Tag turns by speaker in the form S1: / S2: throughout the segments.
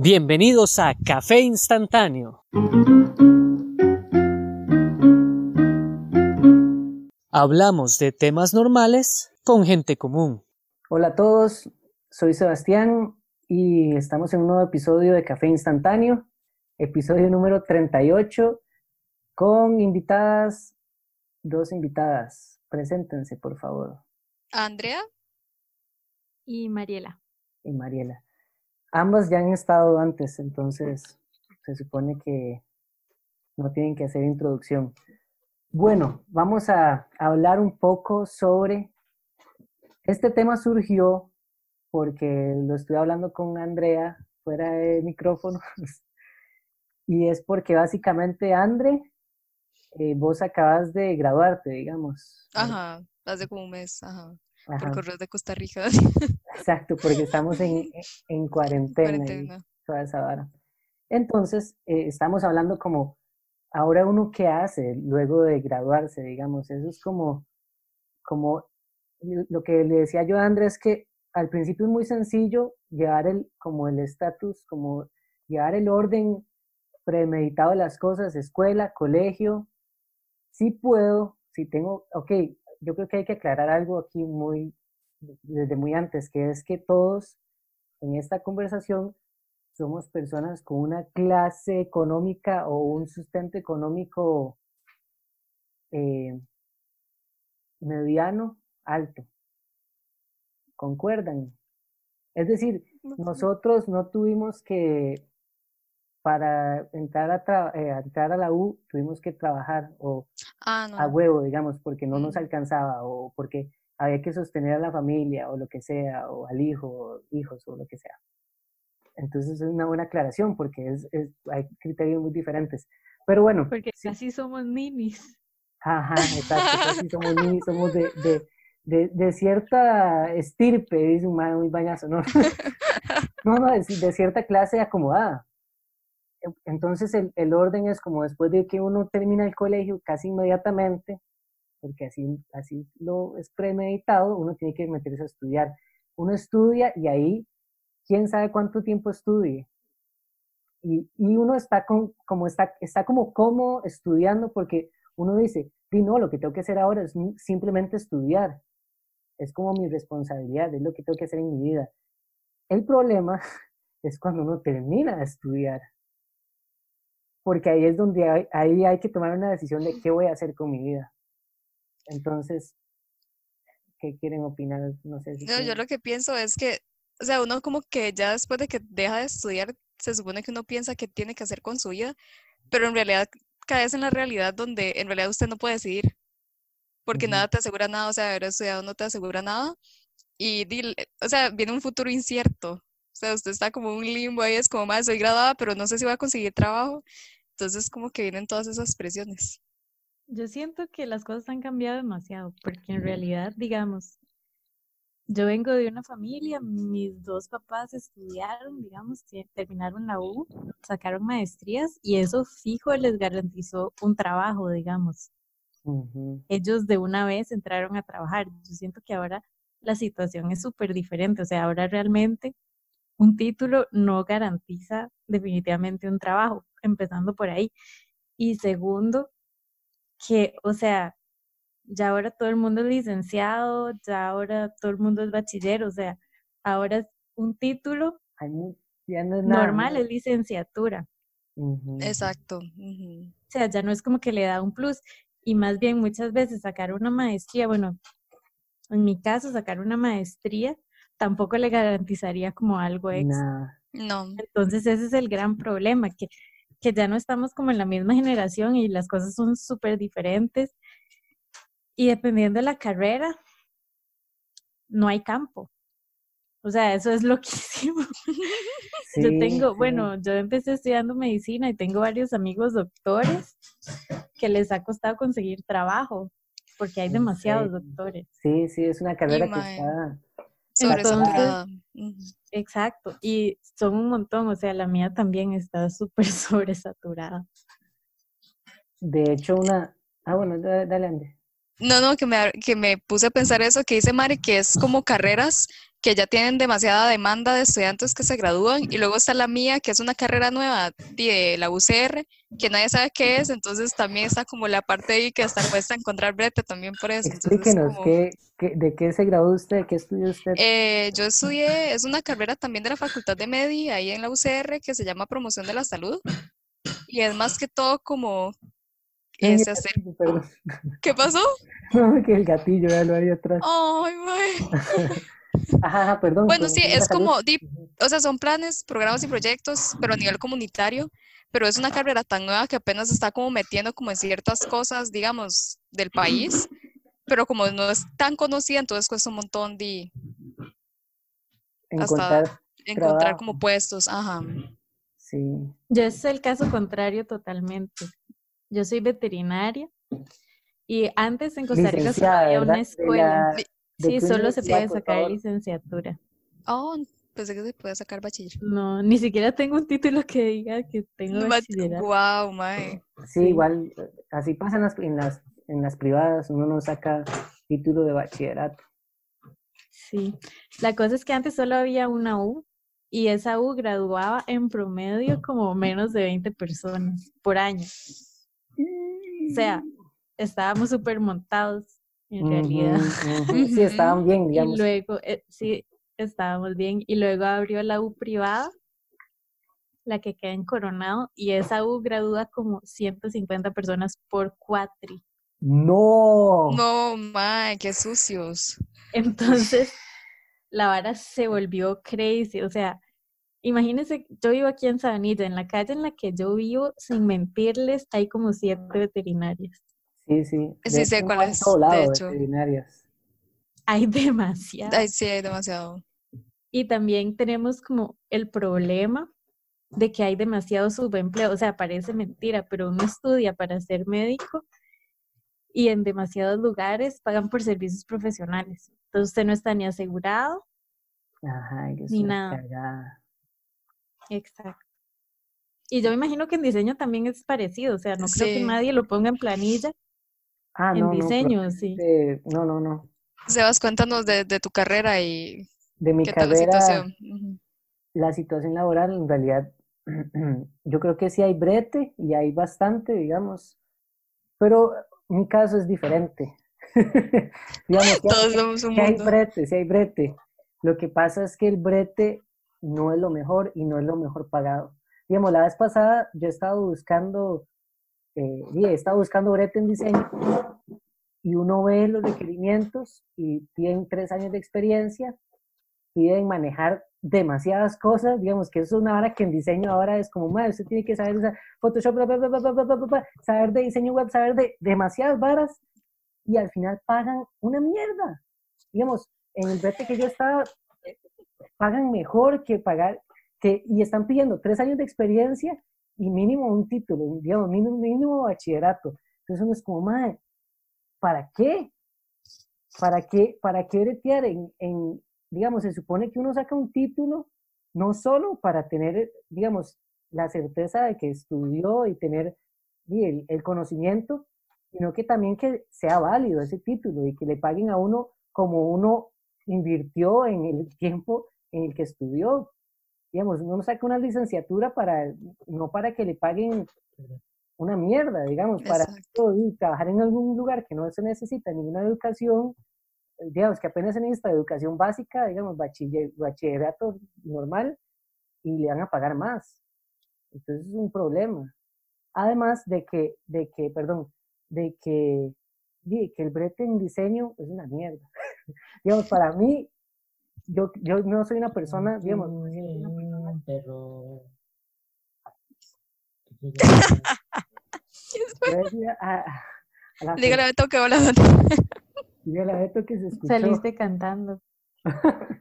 S1: Bienvenidos a Café Instantáneo. Hablamos de temas normales con gente común.
S2: Hola a todos, soy Sebastián y estamos en un nuevo episodio de Café Instantáneo, episodio número 38, con invitadas, dos invitadas. Preséntense, por favor.
S3: Andrea
S4: y Mariela.
S2: Y Mariela. Ambas ya han estado antes, entonces se supone que no tienen que hacer introducción. Bueno, vamos a hablar un poco sobre... Este tema surgió porque lo estoy hablando con Andrea fuera de micrófono y es porque básicamente, Andre, eh, vos acabas de graduarte, digamos.
S3: Ajá, hace como un mes, ajá, por correo de Costa Rica.
S2: Exacto, porque estamos en, en cuarentena. cuarentena. toda esa vara. Entonces, eh, estamos hablando como, ahora uno qué hace luego de graduarse, digamos, eso es como, como lo que le decía yo a Andrés, que al principio es muy sencillo llevar el, como el estatus, como llevar el orden premeditado de las cosas, escuela, colegio, sí puedo, si tengo, ok, yo creo que hay que aclarar algo aquí muy, desde muy antes, que es que todos en esta conversación somos personas con una clase económica o un sustento económico eh, mediano, alto. ¿Concuerdan? Es decir, nosotros no tuvimos que, para entrar a, eh, entrar a la U, tuvimos que trabajar o
S3: ah,
S2: a huevo, digamos, porque no nos alcanzaba o porque había que sostener a la familia o lo que sea, o al hijo, o hijos o lo que sea. Entonces es una buena aclaración porque es, hay criterios muy diferentes. Pero bueno.
S4: Porque así somos ninis.
S2: Ajá, exacto, así somos ninis, somos de, de, de, de, cierta estirpe, dice un muy bañazo, ¿no? no, no, de, de, cierta clase acomodada. Entonces el, el orden es como después de que uno termina el colegio, casi inmediatamente, porque así, así lo es premeditado, uno tiene que meterse a estudiar. Uno estudia y ahí, quién sabe cuánto tiempo estudie. Y, y uno está, con, como está, está como cómodo estudiando porque uno dice, y no, lo que tengo que hacer ahora es simplemente estudiar. Es como mi responsabilidad, es lo que tengo que hacer en mi vida. El problema es cuando uno termina de estudiar. Porque ahí es donde hay, ahí hay que tomar una decisión de qué voy a hacer con mi vida. Entonces, ¿qué quieren opinar? No sé si.
S3: No, yo lo que pienso es que, o sea, uno como que ya después de que deja de estudiar, se supone que uno piensa qué tiene que hacer con su vida, pero en realidad caes en la realidad donde en realidad usted no puede decidir, porque nada te asegura nada, o sea, haber estudiado no te asegura nada, y, o sea, viene un futuro incierto. O sea, usted está como un limbo ahí, es como, más soy graduada, pero no sé si voy a conseguir trabajo. Entonces, como que vienen todas esas presiones.
S4: Yo siento que las cosas han cambiado demasiado, porque en realidad, digamos, yo vengo de una familia, mis dos papás estudiaron, digamos, terminaron la U, sacaron maestrías y eso fijo les garantizó un trabajo, digamos. Ellos de una vez entraron a trabajar. Yo siento que ahora la situación es súper diferente, o sea, ahora realmente un título no garantiza definitivamente un trabajo, empezando por ahí. Y segundo, que, o sea, ya ahora todo el mundo es licenciado, ya ahora todo el mundo es bachiller, o sea, ahora es un título normal, es licenciatura.
S3: Exacto.
S4: O sea, ya no es como que le da un plus. Y más bien muchas veces sacar una maestría, bueno, en mi caso sacar una maestría tampoco le garantizaría como algo extra.
S3: No.
S4: Entonces ese es el gran problema, que que ya no estamos como en la misma generación y las cosas son súper diferentes. Y dependiendo de la carrera, no hay campo. O sea, eso es loquísimo. yo tengo, bueno, yo empecé estudiando medicina y tengo varios amigos doctores que les ha costado conseguir trabajo porque hay demasiados doctores.
S2: Sí, sí, es una carrera que está
S3: Sobresaturada.
S4: Exacto, y son un montón, o sea, la mía también está súper sobresaturada.
S2: De hecho, una... Ah, bueno, dale, Andy.
S3: No, no, que me, que me puse a pensar eso que dice Mari, que es como carreras que ya tienen demasiada demanda de estudiantes que se gradúan y luego está la mía, que es una carrera nueva de la UCR, que nadie sabe qué es, entonces también está como la parte ahí que está cuesta encontrar brete también por eso. Entonces,
S2: Explíquenos,
S3: como-
S2: ¿qué, qué- de qué se graduó usted? ¿Qué estudió usted?
S3: Eh, yo estudié, es una carrera también de la Facultad de Medi, ahí en la UCR, que se llama Promoción de la Salud. Y es más que todo como
S2: Ay,
S3: hacer.
S2: perdón.
S3: ¿Qué pasó?
S2: No, que el gatillo, ya lo había atrás.
S3: Ay.
S2: Ajá, perdón.
S3: Bueno, sí, es
S2: salud.
S3: como,
S2: Ujú.
S3: o sea, son planes, programas y proyectos, pero a nivel comunitario. Pero es una carrera tan nueva que apenas está como metiendo como en ciertas cosas, digamos, del país. Pero como no es tan conocida, entonces cuesta un montón de
S2: Encontrar,
S3: encontrar como puestos. Ajá.
S2: sí.
S4: Yo es el caso contrario totalmente. Yo soy veterinaria y antes en Costa Rica había una escuela.
S2: La-
S3: Li-
S2: ¿de
S4: Sí, solo se puede sacar licenciatura.
S3: Oh, pensé que se puede sacar bachiller.
S4: No, ni siquiera tengo un título que diga que tengo bachillerato.
S3: Wow, mae.
S2: Sí, igual, así pasa en las, en las, en las privadas, uno no saca título de bachillerato.
S4: Sí. La cosa es que antes solo había una U y esa U graduaba en promedio como menos de 20 personas por año. O sea, estábamos súper montados en realidad.
S2: Sí, estaban bien,
S4: Y
S2: digamos.
S4: luego, eh, sí, estábamos bien. Y luego abrió la U privada, la que queda en Coronado, y esa U gradúa como 150 personas por cuatri.
S2: No.
S3: No, mae, qué sucios.
S4: Entonces, la vara se volvió crazy. O sea, imagínense, yo vivo aquí en Sabanilla, en la calle en la que yo vivo, sin mentirles, hay como siete veterinarias.
S2: Sí, sí.
S3: Sí
S2: De-
S3: sé cuál es, de hecho.
S2: veterinarias.
S4: Hay demasiadas.
S3: Ay, sí, hay demasiado.
S4: Y también tenemos como el problema de que hay demasiado subempleo. O sea, parece mentira, pero uno estudia para ser médico y en demasiados lugares pagan por servicios profesionales. Entonces usted no está ni asegurado.
S2: Ajá, que
S4: Ni nada. Exacto. Y yo me imagino que en diseño también es parecido. O sea, no creo que nadie lo ponga en planilla.
S2: Ah,
S4: En
S2: no, no,
S4: diseño, sí.
S2: probablemente- no, no, no.
S3: Sebas, cuéntanos de, de tu carrera y
S2: De mi
S3: qué tal la
S2: carrera,
S3: situación.
S2: La situación laboral, en realidad, yo creo que sí hay brete y hay bastante, digamos, pero mi caso es diferente. Digamos, hay-
S3: Todos somos un
S2: Sí hay
S3: mundo.
S2: brete, sí hay brete. Lo que pasa es que el brete no es lo mejor y no es lo mejor pagado. Digamos, la vez pasada yo estaba buscando, eh, mire, buscando brete en diseño y uno ve los requerimientos y tienen tres años de experiencia, piden manejar demasiadas cosas, digamos que eso es una hora que en diseño ahora es como, madre, usted tiene que saber usar Photoshop, bla, bla, bla, saber de diseño web, saber de demasiadas varas y al final pagan una mierda. Digamos, en el brete que yo estaba, pagan mejor que pagar, que, y están pidiendo tres años de experiencia y mínimo un título, digamos, mínimo, mínimo bachillerato. Entonces uno es como, madre, ¿para qué? ¿Para qué, para qué bretear en, digamos, se supone que uno saca un título no solo para tener, digamos, la certeza de que estudió y tener el, el conocimiento, sino que también que sea válido ese título y que le paguen a uno como uno invirtió en el tiempo en el que estudió. Digamos, uno saca una licenciatura para, no para que le paguen una mierda, digamos, para y trabajar en algún lugar que no se necesita ninguna educación, eh, digamos, que apenas se necesita educación básica, digamos, bachiller- bachillerato normal, y le van a pagar más. Entonces es un problema. Además de que, de que, perdón, de que, de que el brete en diseño es una mierda. digamos, para mí, yo, yo no soy una persona, digamos, no soy una persona- a- a la
S3: Dígale a Beto que hola.
S2: Yo la Beto que se escuchó.
S4: Saliste cantando.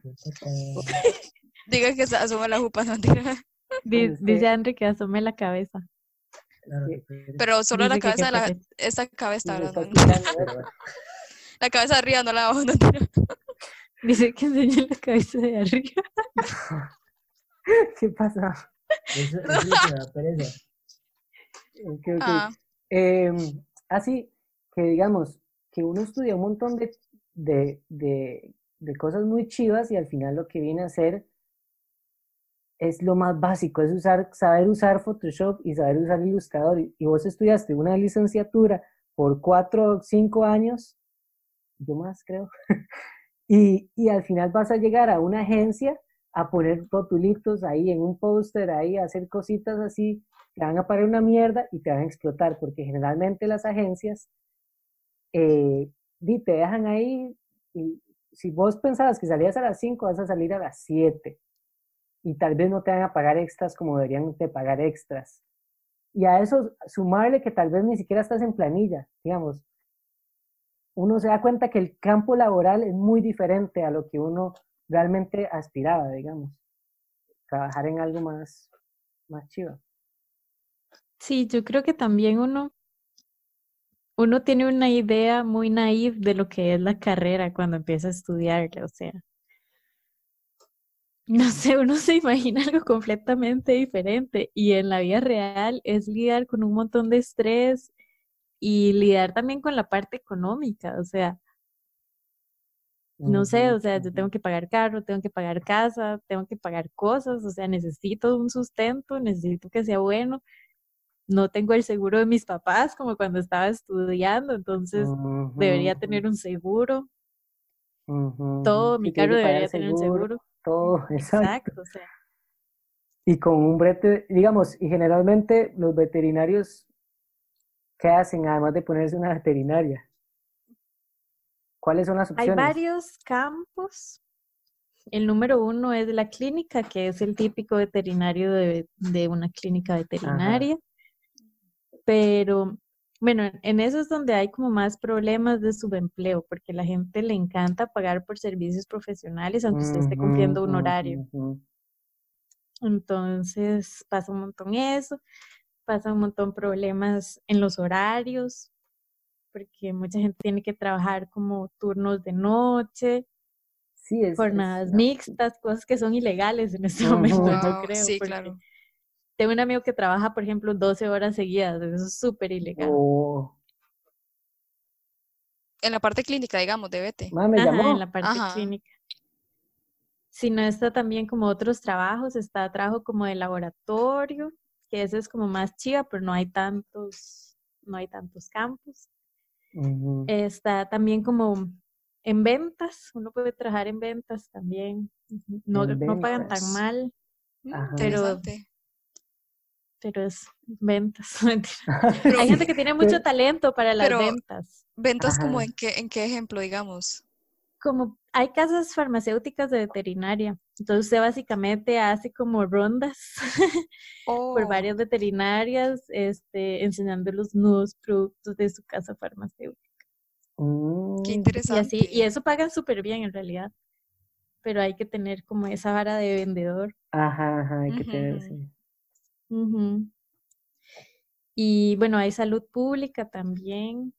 S3: Diga que se asuma la jupa, no
S2: Este-
S4: Dice André que asome la cabeza.
S3: Pero solo la
S4: Dice que
S3: cabeza de la, esta cabeza, ¿verdad? La cabeza arriba, no la abajo, no.
S4: Dice que enseñe la cabeza de arriba.
S2: ¿Qué pasa?
S5: Eso, eso es una pereza.
S2: Ok, ok.
S3: Ah,
S2: Em, así que digamos que uno estudia un montón de, de, de de cosas muy chivas y al final lo que viene a ser es lo más básico, es usar, saber usar Photoshop y saber usar Illustrator. Y, y vos estudiaste una licenciatura por cuatro o cinco años, yo más creo, y, y al final vas a llegar a una agencia a poner rotulitos ahí en un póster, ahí a hacer cositas así, te van a pagar una mierda y te van a explotar, porque generalmente las agencias eh, te dejan ahí y si vos pensabas que salías a las 5, vas a salir a las 7 y tal vez no te van a pagar extras como deberían de pagar extras. Y a eso sumarle que tal vez ni siquiera estás en planilla, digamos. Uno se da cuenta que el campo laboral es muy diferente a lo que uno realmente aspiraba, digamos. Trabajar en algo más, más chido.
S4: Sí, yo creo que también uno, uno tiene una idea muy naive de lo que es la carrera cuando empieza a estudiarla, o sea, no sé, uno se imagina algo completamente diferente y en la vida real es lidiar con un montón de estrés y lidiar también con la parte económica, o sea, no sé, o sea, yo tengo que pagar carro, tengo que pagar casa, tengo que pagar cosas, o sea, necesito un sustento, necesito que sea bueno. No tengo el seguro de mis papás como cuando estaba estudiando, entonces debería tener un seguro. Todo, mi carro debería tener un
S2: seguro,
S4: seguro.
S2: todo, exacto.
S4: Exacto, o sea,
S2: Y con un brete, digamos, y generalmente los veterinarios, ¿qué hacen además de ponerse una veterinaria? ¿Cuáles son las
S4: hay
S2: opciones?
S4: varios campos. El número uno es la clínica, que es el típico veterinario de, de una clínica
S2: Ajá.
S4: veterinaria. Pero bueno, en- eso es donde hay como más problemas de subempleo, porque la gente le encanta pagar por servicios profesionales, aunque usted esté cumpliendo un horario. Entonces pasa un montón eso, pasa un montón problemas en los horarios, porque mucha gente tiene que trabajar como turnos de noche,
S2: Sí, es, es
S4: jornadas
S2: una-
S4: mixtas, cosas que son ilegales en este momento, yo creo,
S3: sí, claro.
S4: tengo un amigo que trabaja, por ejemplo, 12 horas seguidas, eso es súper ilegal.
S2: Oh,
S3: En la parte clínica, digamos, de vete.
S2: ma, me
S4: Ajá, en la parte
S3: Ajá.
S4: clínica. Si no está también como otros trabajos, está trabajo como de laboratorio, que ese es como más chiva, pero no hay tantos, no hay tantos campos. Está también como en ventas, uno puede trabajar en ventas también. No, no pagan tan mal,
S3: Mm,
S2: Ajá.
S4: Pero- pero es ventas. mentira.
S3: Pero-
S4: Hay gente que tiene mucho
S2: Pero-
S4: talento para las
S3: pero-
S4: ventas.
S3: ¿Ventas como en qué, en qué ejemplo, digamos?
S4: Como hay casas farmacéuticas de veterinaria, entonces usted básicamente hace como rondas por
S3: Oh,
S4: varias veterinarias, este, enseñando los nuevos productos de su casa farmacéutica.
S2: Mm,
S3: qué
S4: Y
S3: interesante.
S4: así, y eso pagan súper bien en realidad, pero hay que tener como esa vara de vendedor.
S2: Ajá, ajá, hay que tener, sí.
S4: Y bueno, hay salud pública también,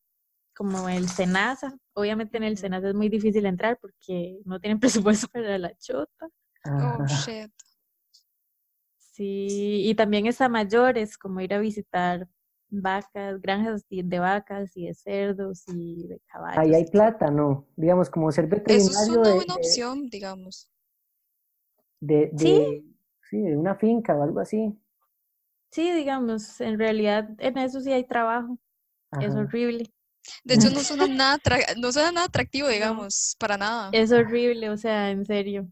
S4: como el SENASA. Obviamente en el. SENASA es muy difícil entrar porque no tienen presupuesto para la chota.
S3: Oh, shit.
S4: Sí, y también es a mayores, como ir a visitar vacas, granjas de vacas y de cerdos y de caballos.
S2: Ahí hay plata, ¿no? Digamos, como ser
S3: Eso es
S2: veterinario
S3: una buena
S2: de,
S3: opción, digamos.
S2: de,
S4: Sí.
S2: de- sí, de una finca o algo así.
S4: Sí, digamos, en realidad en eso sí hay trabajo. Es horrible.
S3: De hecho, no suena nada, atra- no suena nada atractivo,
S4: No.
S3: digamos, para nada.
S4: Es horrible, o sea, en serio.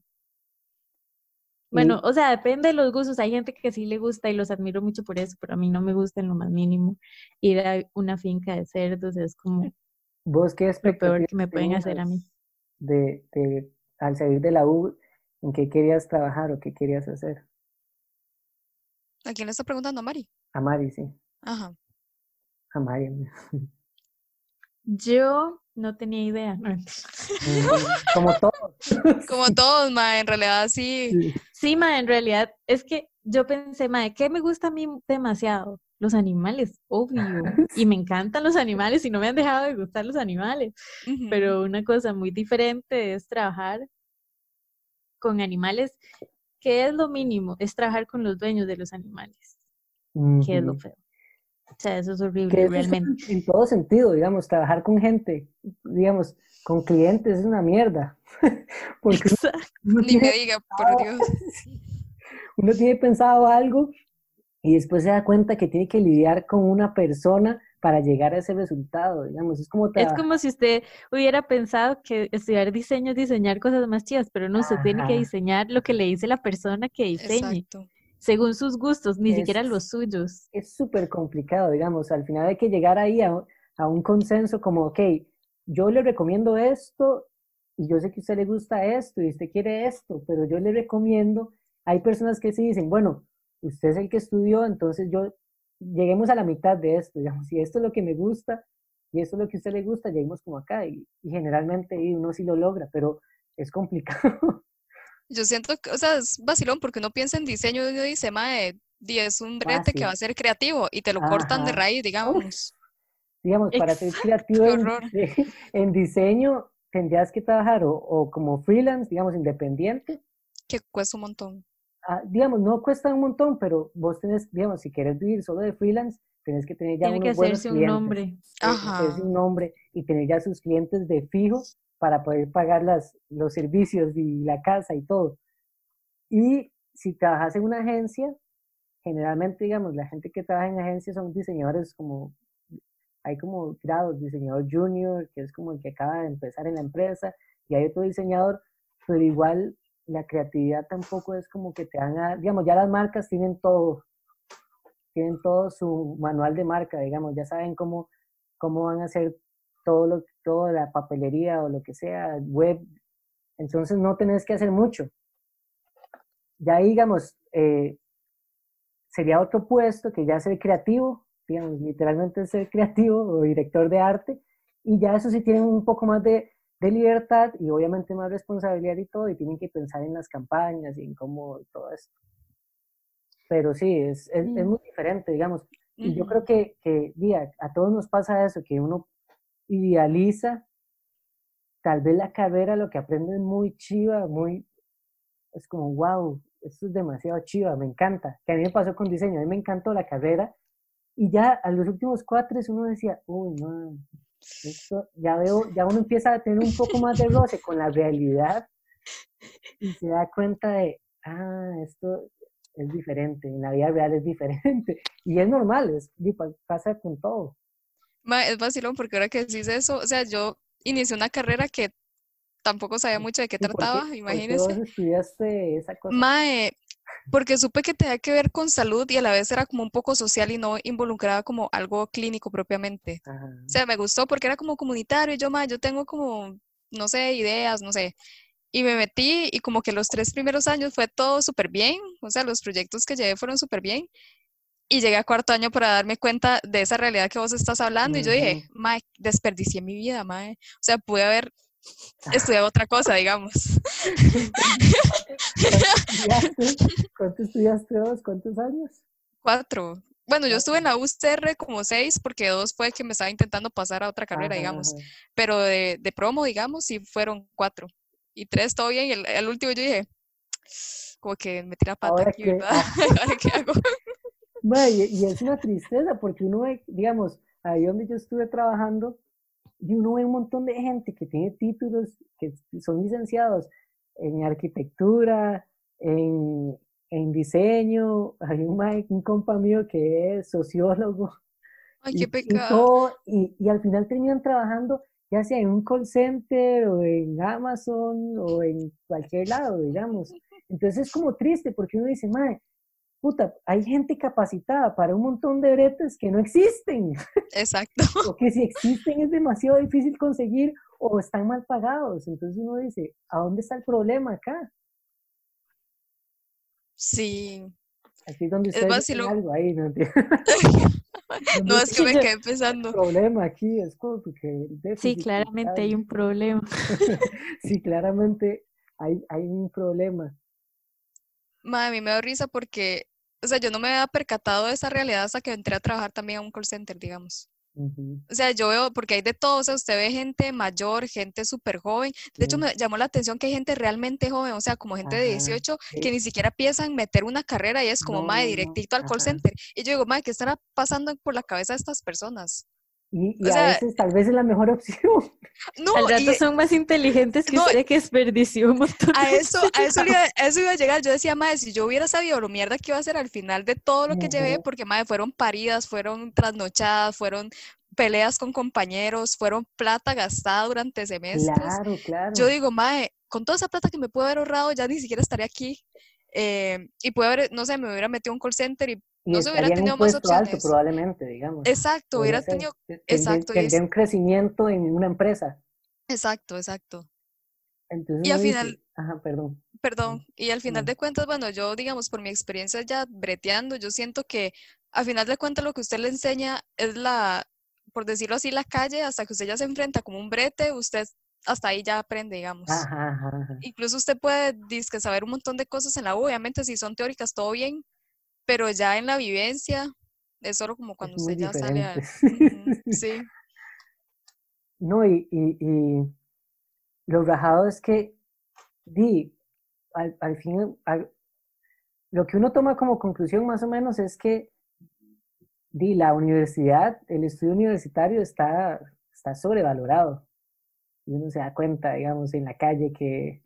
S4: Bueno, o sea, depende de los gustos. Hay gente que sí le gusta y los admiro mucho por eso, pero a mí no me gusta en lo más mínimo. Ir a una finca de cerdos es como
S2: ¿Vos qué
S4: lo peor que me pueden hacer a mí.
S2: de, de, al salir de la U, en qué querías trabajar o qué querías hacer?
S3: ¿A quién le está preguntando? ¿A Mari?
S2: A Mari, sí.
S3: Ajá.
S2: A Mari.
S4: Yo no tenía idea. no.
S2: Como todo.
S3: Como todos, ma, en realidad sí.
S2: Sí.
S4: Sí, ma, en realidad es que yo pensé, ma, ¿qué me gusta a mí demasiado? Los animales, obvio. Y me encantan los animales y no me han dejado de gustar los animales. Pero una cosa muy diferente es trabajar con animales, que es lo mínimo, es trabajar con los dueños de los animales, que es lo feo. O sea, eso es horrible
S2: eso es
S4: realmente.
S2: en, en todo sentido, digamos, trabajar con gente, digamos, con clientes es una mierda. Porque
S4: Exacto.
S2: uno
S3: Ni me
S2: tiene,
S3: diga, por Dios.
S2: uno tiene pensado algo y después se da cuenta que tiene que lidiar con una persona para llegar a ese resultado, digamos. Es como
S4: Es como si usted hubiera pensado que estudiar diseño es diseñar cosas más chidas, pero no, usted tiene que
S2: Ajá.
S4: diseñar lo que le dice la persona que diseñe,
S3: Exacto.
S4: Según sus gustos, ni siquiera
S2: Es-
S4: los suyos.
S2: es súper complicado, digamos. Al final hay que llegar ahí a, a un consenso como, ok, yo le recomiendo esto y yo sé que a usted le gusta esto y usted quiere esto, pero yo le recomiendo, hay personas que sí dicen, bueno, usted es el que estudió, entonces yo, lleguemos a la mitad de esto, digamos, si esto es lo que me gusta y esto es lo que a usted le gusta, lleguemos como acá y, y generalmente uno sí lo logra, pero es complicado.
S3: Yo siento que, o sea, es vacilón porque uno piensa en diseño y uno dice, mae, di, es un brete que va a ser creativo y te lo cortan de raíz, digamos.
S2: digamos, para ser creativo
S3: qué
S2: en,
S3: horror.
S2: en diseño, tendrías que trabajar o, o como freelance, digamos, independiente.
S3: Que cuesta un montón.
S2: Ah, digamos, no cuesta un montón, pero vos tenés, digamos, si quieres vivir solo de freelance, tenés que tener ya
S4: tiene que
S2: unos buenos
S4: hacerse un nombre.
S3: Ajá.
S2: hacerse un nombre y tener ya sus clientes de fijo para poder pagar las, los servicios y la casa y todo. Y si trabajas en una agencia, generalmente, digamos, la gente que trabaja en agencias son diseñadores como, hay como grados, diseñador junior, que es como el que acaba de empezar en la empresa, y hay otro diseñador, pero igual la creatividad tampoco es como que te van a, digamos, ya las marcas tienen todo, tienen todo su manual de marca, digamos, ya saben cómo, cómo van a hacer todo lo, toda la papelería o lo que sea, web, entonces no tenés que hacer mucho. Ya digamos, eh, sería otro puesto que ya ser creativo, digamos, literalmente ser creativo o director de arte, y ya eso sí tienen un poco más de, de libertad y obviamente más responsabilidad y todo, y tienen que pensar en las campañas y en cómo y todo esto. Pero sí, es, es, es
S4: Mm.
S2: muy diferente, digamos. Y yo creo que, que día, a todos nos pasa eso, que uno idealiza tal vez la carrera, lo que aprende es muy chiva, muy, es como, wow, esto es demasiado chiva, me encanta. Que a mí me pasó con diseño, a mí me encantó la carrera. Y ya a los últimos cuatro uno decía, uy, no, esto, ya veo, ya uno empieza a tener un poco más de roce con la realidad y se da cuenta de, ah, esto es diferente, en la vida real es diferente. Y es normal, es, pasa con todo.
S3: Ma, es vacilón porque ahora que decís eso, o sea, yo inicié una carrera que tampoco sabía mucho de qué
S2: ¿Y por qué-
S3: trataba,
S2: por qué
S3: imagínense.
S2: vos estudiaste esa cosa?
S3: Mae, porque supe que tenía que ver con salud y a la vez era como un poco social y no involucraba como algo clínico propiamente.
S2: Ajá.
S3: O sea, me gustó porque era como comunitario y yo, mae, yo tengo como, no sé, ideas, no sé. Y me metí y como que los tres primeros años fue todo súper bien, o sea, los proyectos que llevé fueron súper bien. Y llegué a cuarto año para darme cuenta de esa realidad que vos estás hablando y yo dije, mae, desperdicié mi vida, mae. O sea, pude haber estudiado otra cosa, digamos.
S2: ¿Cuánto estudiaste? ¿Cuánto estudiaste vos? ¿Cuántos años?
S3: Cuatro. Bueno, yo estuve en la UCR como seis porque dos fue que me estaba intentando pasar a otra carrera,
S2: Ajá,
S3: digamos.
S2: ajá.
S3: Pero de, de promo, digamos, sí fueron cuatro. Y tres todo bien. Y el, el último yo dije, como que me tira pata
S2: Ahora
S3: aquí, ¿verdad?
S2: ah,
S3: ¿Ahora qué hago?
S2: Ma, y, y es una tristeza porque uno ve, digamos, ahí donde yo estuve trabajando, y uno ve un montón de gente que tiene títulos, que son licenciados en arquitectura, en, en diseño. Hay un, compa mío que es sociólogo
S3: Ay, qué
S2: y
S3: pecado.
S2: todo, y, y al final terminan trabajando ya sea en un call center o en Amazon o en cualquier lado, digamos. Entonces es como triste porque uno dice, madre, puta, hay gente capacitada para un montón de bretes que no existen,
S3: Exacto.
S2: o que si existen es demasiado difícil conseguir o están mal pagados. Entonces uno dice, ¿a dónde está el problema acá?
S3: Sí.
S2: Aquí es donde
S3: Es
S2: algo ahí, ¿no?
S3: No,
S2: ¿Dónde
S3: es que me quedé pensando.
S2: el problema aquí es como que el
S4: Sí, claramente hay un problema.
S2: sí, claramente hay, hay un problema.
S3: Ma, a mí me da risa porque, o sea, yo no me había percatado de esa realidad hasta que entré a trabajar también a un call center, digamos. O sea, yo veo, porque hay de todo, o sea, usted ve gente mayor, gente súper joven. De hecho, me llamó la atención que hay gente realmente joven, o sea, como gente de
S2: Ajá,
S3: 18 que ni siquiera piensan meter una carrera y es como,
S2: No, no,
S3: directito al call center. Y yo digo, mae, ¿qué estará pasando por la cabeza de estas personas?
S2: Y, y
S3: O
S2: a
S3: sea,
S2: veces tal vez es la mejor opción.
S3: No,
S4: Al rato
S3: y
S4: son más inteligentes que
S3: no,
S4: usted que desperdició un montón
S3: a
S4: de
S3: eso, a eso, iba, a eso iba a llegar. Yo decía, madre, si yo hubiera sabido lo mierda que iba a hacer al final de todo lo que llevé, porque madre, fueron paridas, fueron trasnochadas, fueron peleas con compañeros, fueron plata gastada durante semestres.
S2: Claro, claro.
S3: Yo digo, mae, con toda esa plata que me pude haber ahorrado, ya ni siquiera estaría aquí. eh, y puede haber, no sé, me hubiera metido a un call center y
S2: y
S3: no se hubiera tenido
S2: un
S3: más
S2: puesto alto
S3: opciones.
S2: probablemente, digamos.
S3: Exacto, hubiera tenido,
S2: tendría-
S3: exacto,
S2: tendría un crecimiento en una empresa.
S3: exacto, exacto.
S2: Entonces
S3: Y al
S2: dice,
S3: final-
S2: ajá, perdón.
S3: Perdón, y al final
S2: no.
S3: de cuentas, bueno, yo digamos por mi experiencia ya breteando, yo siento que al final de cuentas lo que usted le enseña es la, por decirlo así, la calle, hasta que usted ya se enfrenta como un brete, usted hasta ahí ya aprende, digamos.
S2: Ajá, ajá, ajá.
S3: Incluso usted puede dizque, saber un montón de cosas en la U, obviamente si son teóricas todo bien, pero ya en la vivencia es solo como cuando usted ya sale a... Sí,
S2: No, y, y, y lo rajado es que, di, al, al fin, al- lo que uno toma como conclusión más o menos es que, di, la universidad, el estudio universitario está, está sobrevalorado. Y uno se da cuenta, digamos, en la calle que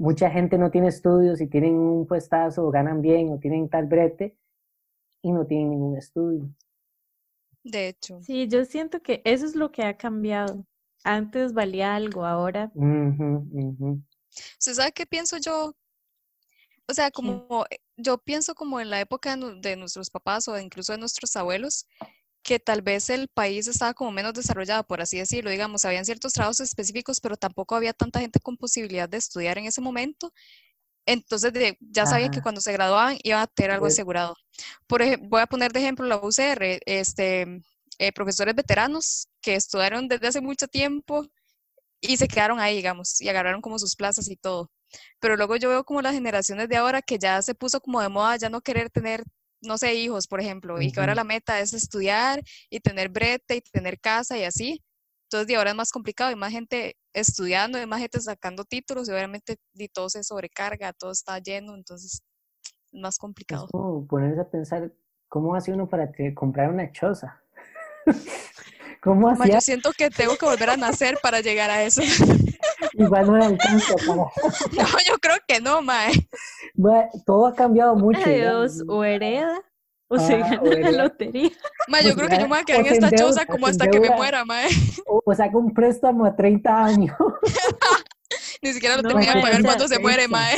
S2: mucha gente no tiene estudios y tienen un puestazo o ganan bien o tienen tal brete y no tienen ningún estudio.
S3: de hecho.
S4: Sí, yo siento que eso es lo que ha cambiado. Antes valía algo, ahora
S2: Ujú, ujú.
S3: ¿Usted sabe qué pienso yo? O sea, como eh, yo pienso como en la época de nuestros papás o incluso de nuestros abuelos, que tal vez el país estaba como menos desarrollado, por así decirlo, digamos, habían ciertos trabajos específicos, pero tampoco había tanta gente con posibilidad de estudiar en ese momento. Entonces de- ya sabían que cuando se graduaban iban a tener algo asegurado. Por ejemplo, voy a poner de ejemplo la UCR, este, eh, profesores veteranos que estudiaron desde hace mucho tiempo y se quedaron ahí, digamos, y agarraron como sus plazas y todo. Pero luego yo veo como las generaciones de ahora que ya se puso como de moda ya no querer tener, no sé, hijos, por ejemplo, y que ahora la meta es estudiar y tener brete y tener casa y así. Entonces, de ahora es más complicado, hay más gente estudiando, hay más gente sacando títulos y obviamente di, todo se sobrecarga, todo está lleno, entonces es más
S2: Es
S3: complicado.
S2: como ponerse a pensar, ¿cómo hace uno para comprar una choza? ¿Cómo hacía?
S3: yo siento que tengo que volver a nacer para llegar a eso.
S2: Igual no le alcanza para...
S3: No, yo creo que no, mae.
S2: Bueno, todo ha cambiado mucho.
S4: Dios, o hereda o se
S2: Ah,
S4: gana
S2: o
S4: la lotería.
S3: Ma, yo
S2: O
S3: creo que yo me voy a quedar en
S2: se
S3: esta
S2: endeuda-
S3: choza como
S2: se
S3: hasta que me muera, mae.
S2: O, o saca un préstamo a 30 años.
S3: Ni siquiera lo
S4: No,
S3: termina de pagar cuando se muere, mae.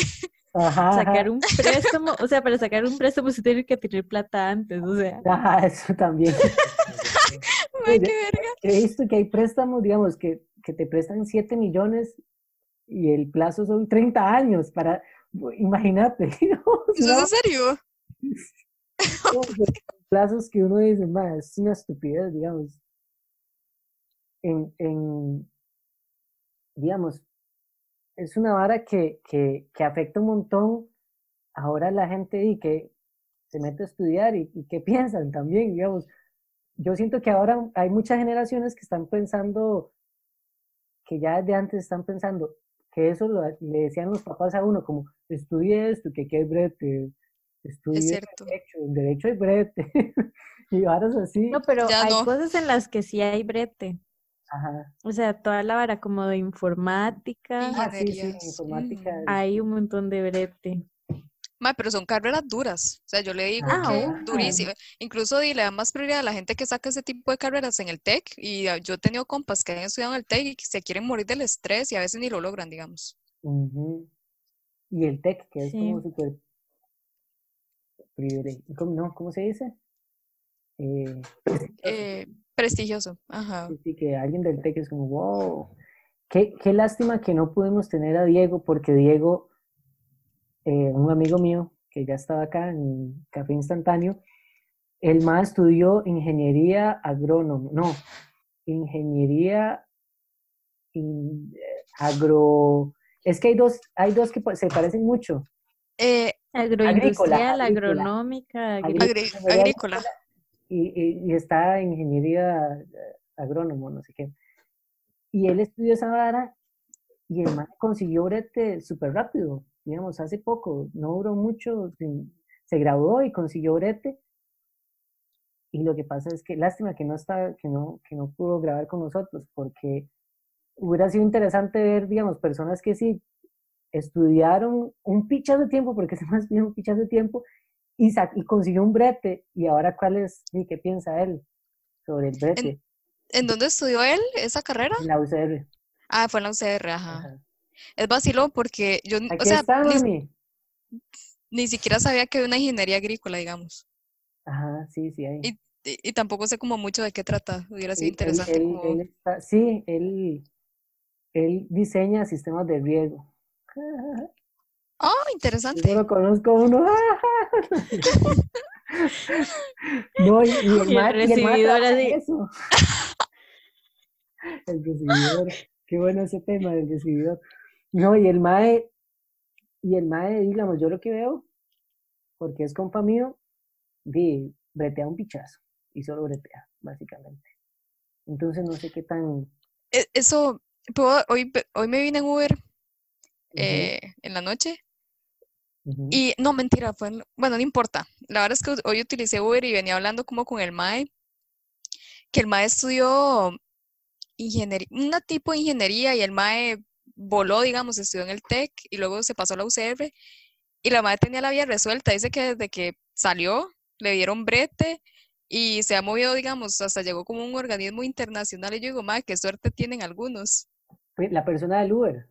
S2: Ajá.
S4: Sacar un préstamo, o sea, para sacar un préstamo se tiene que tener plata antes, o sea.
S2: Ajá, eso también. Oye,
S3: qué verga.
S2: He visto que hay préstamos, digamos, que, que te prestan 7 millones y el plazo son 30 años para, imagínate, ¿no?
S3: ¿Eso es en serio?
S2: pues, plazos que uno dice, "Ma, es una estupidez, digamos. En, en, digamos, es una vara que, que, que afecta un montón ahora la gente y que se mete a estudiar y, y qué piensan también, digamos. Yo siento que ahora hay muchas generaciones que están pensando, que ya desde antes están pensando, que eso lo, le decían los papás a uno, como, estudie esto, que aquí hay brete, estudie
S3: cierto.
S2: derecho, en derecho hay brete, y ahora es así.
S4: No, pero
S3: Ya
S4: hay
S3: no.
S4: cosas en las que sí hay brete.
S2: Ajá.
S4: O sea, toda la vara como de informática,
S2: Ah, sí, sí, informática.
S4: Hay un montón de brete.
S3: Mae, pero son carreras duras. O sea, yo le digo
S2: Ah,
S3: que
S2: ah.
S3: durísimo. Incluso di, le da más prioridad a la gente que saca ese tipo de carreras en el TEC. Y ah, yo he tenido compas que han estudiado en el TEC y que se quieren morir del estrés y a veces ni lo logran, digamos.
S2: Ujú. Y el tech, que es
S4: Sí.
S2: como súper. ¿Cómo, no, ¿cómo se dice? Eh.
S3: Eh, prestigioso. Ajá.
S2: Sí, sí, que alguien del tech es como, wow. Qué, qué lástima que no pudimos tener a Diego, porque Diego, eh, un amigo mío que ya estaba acá en Café Instantáneo, él más estudió ingeniería agrónomo, no, ingeniería in- agro. Es que hay dos, hay dos que se parecen mucho.
S3: Eh,
S4: Agroindustrial,
S2: agrícola.
S4: agronómica,
S3: agrícola.
S2: Y, y- está ingeniería eh, agrónomo, no sé qué. Y él estudió esa vara y el man consiguió brete súper rápido, digamos, hace poco, no duró mucho, se graduó y consiguió brete. y lo que pasa es que lástima que no está, que no, que no pudo grabar con nosotros, porque hubiera sido interesante ver, digamos, personas que sí estudiaron un pichazo de tiempo, porque se más bien un pichazo de tiempo, y, y consiguió un brete, y ahora cuál es, y qué piensa él sobre el brete
S3: ¿En dónde estudió él esa carrera?
S2: en la UCR.
S3: Ah, fue en la UCR, ajá.
S2: Ajá.
S3: Es vacilo porque yo, o sea,
S2: está,
S3: ni, ni siquiera sabía que había una ingeniería agrícola, digamos.
S2: Ajá, sí, sí, ahí.
S3: Y, y, y tampoco sé como mucho de qué trata. Hubiera sido
S2: él-
S3: interesante
S2: él-
S3: como...
S2: él está- sí, él, él diseña sistemas de riego.
S3: Oh,
S2: Yo
S3: interesante.
S2: solo conozco uno. No, y, y el
S4: Y el recibidor así.
S2: eso. El recibidor. Qué bueno ese tema del recibidor. No, y el MAE, y el MAE, digamos, yo lo que veo, porque es compa mío, di, bretea un pichazo. Y solo bretea, básicamente. Entonces no sé qué tan.
S3: E- Eso, puedo- hoy, ve- hoy me vine en Uber eh, en la noche y no, mentira, fue, en- bueno, no importa. La verdad es que hoy utilicé Uber y venía hablando como con el MAE, que el MAE estudió ingeniería, una tipo de ingeniería y el MAE voló, digamos, estudió en el TEC y luego se pasó a la UCR y la MAE tenía la vía resuelta. Dice que desde que salió le dieron brete y se ha movido, digamos, hasta llegó como un organismo internacional y yo digo, MAE, qué suerte tienen algunos.
S2: Pues, La persona del Uber.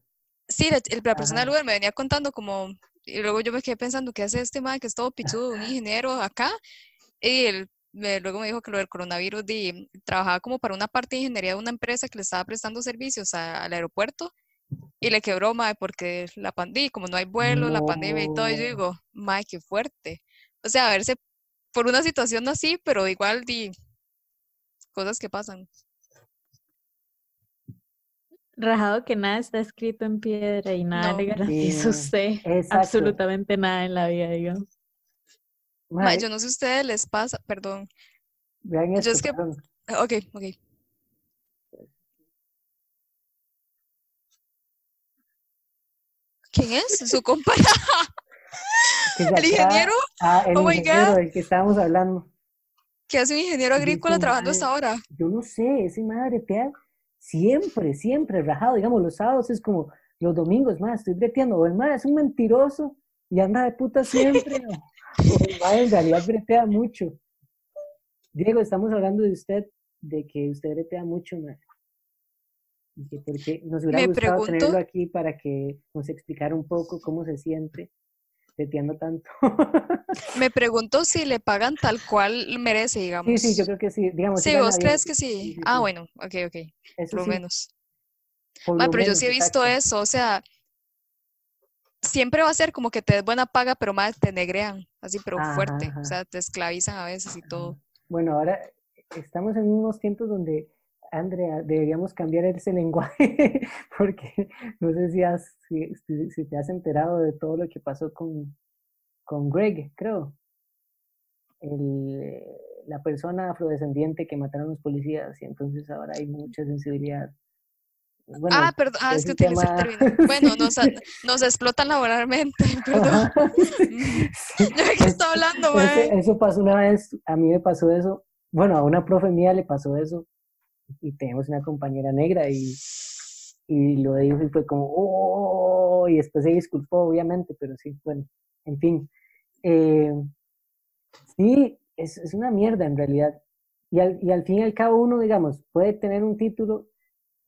S3: Sí, la, persona del. Uber me venía contando como, y luego yo me quedé pensando, ¿qué hace este man que es todo pichudo, un ingeniero acá? Y él me- luego me dijo que lo del coronavirus, di, trabajaba como para una parte de ingeniería de una empresa que le estaba prestando servicios a- al aeropuerto y le quebró, mae, porque la pandemia, como no hay vuelos, la pandemia y todo, y yo digo, mae, qué fuerte. O sea, a verse por una situación así, pero igual, di, cosas que pasan.
S4: Rajado que nada está escrito en piedra y nada
S3: No.
S4: le garantiza a usted
S2: Exacto.
S4: absolutamente nada en la vida, digamos.
S3: Yo no sé si a ustedes les pasa, perdón.
S2: vean
S3: yo
S2: esto,
S3: es que-
S2: perdón.
S3: Ok, ok. ¿Quién es? ¿Su compa?
S2: que se
S3: ¿El ingeniero?
S2: Ah, el
S3: Oh my
S2: ingeniero
S3: God.
S2: del que estábamos hablando.
S3: ¿Qué hace un ingeniero agrícola trabajando hasta
S2: "Mae,
S3: ahora?
S2: Yo no sé, ese madre bretea siempre, siempre rajado. Digamos, los sábados es como los domingos, más estoy breteando. O el más es un mentiroso y anda de puta siempre. o, o el mae en realidad bretea mucho. Diego, estamos hablando de usted, de que usted bretea mucho, que porque nos hubiera
S3: Me
S2: gustado
S3: pregunto-
S2: tenerlo aquí para que nos explicara un poco cómo se siente breteando tanto.
S3: Me pregunto si le pagan tal cual merece, digamos.
S2: sí, sí, yo creo que sí. Digamos,
S3: Sí, ¿vos crees que
S2: Sí,
S3: Ah, bueno, ok, ok,
S2: Eso
S3: por lo
S2: sí,
S3: menos.
S2: por
S3: Ma,
S2: lo
S3: pero yo sí he visto
S2: exacto.
S3: eso, o sea, siempre va a ser como que te des buena paga, pero más te negrean, así, pero
S2: Ajá,
S3: fuerte.
S2: ajá.
S3: O sea, te esclavizan a veces y todo.
S2: Bueno, ahora estamos en unos tiempos donde, Andrea, deberíamos cambiar ese lenguaje, porque no sé si, has, si, te has enterado de todo lo que pasó con, con Greg, creo. El, la persona afrodescendiente que mataron los policías, y entonces ahora hay mucha sensibilidad. Bueno,
S3: ah, perdón, ah, es que utilicé el término. Bueno, nos, explotan laboralmente, perdón.
S2: sí,
S3: ¿De qué está hablando,
S2: Eso,
S3: mae?
S2: eso pasó una vez, a mí me pasó eso, bueno, a una profe mía le pasó eso, y tenemos una compañera negra y, y lo dijo y fue como, oh, y después se disculpó, obviamente, pero sí, bueno, en fin. Eh, sí, es, es una mierda en realidad. Y al, y al fin y al cabo uno, digamos, puede tener un título.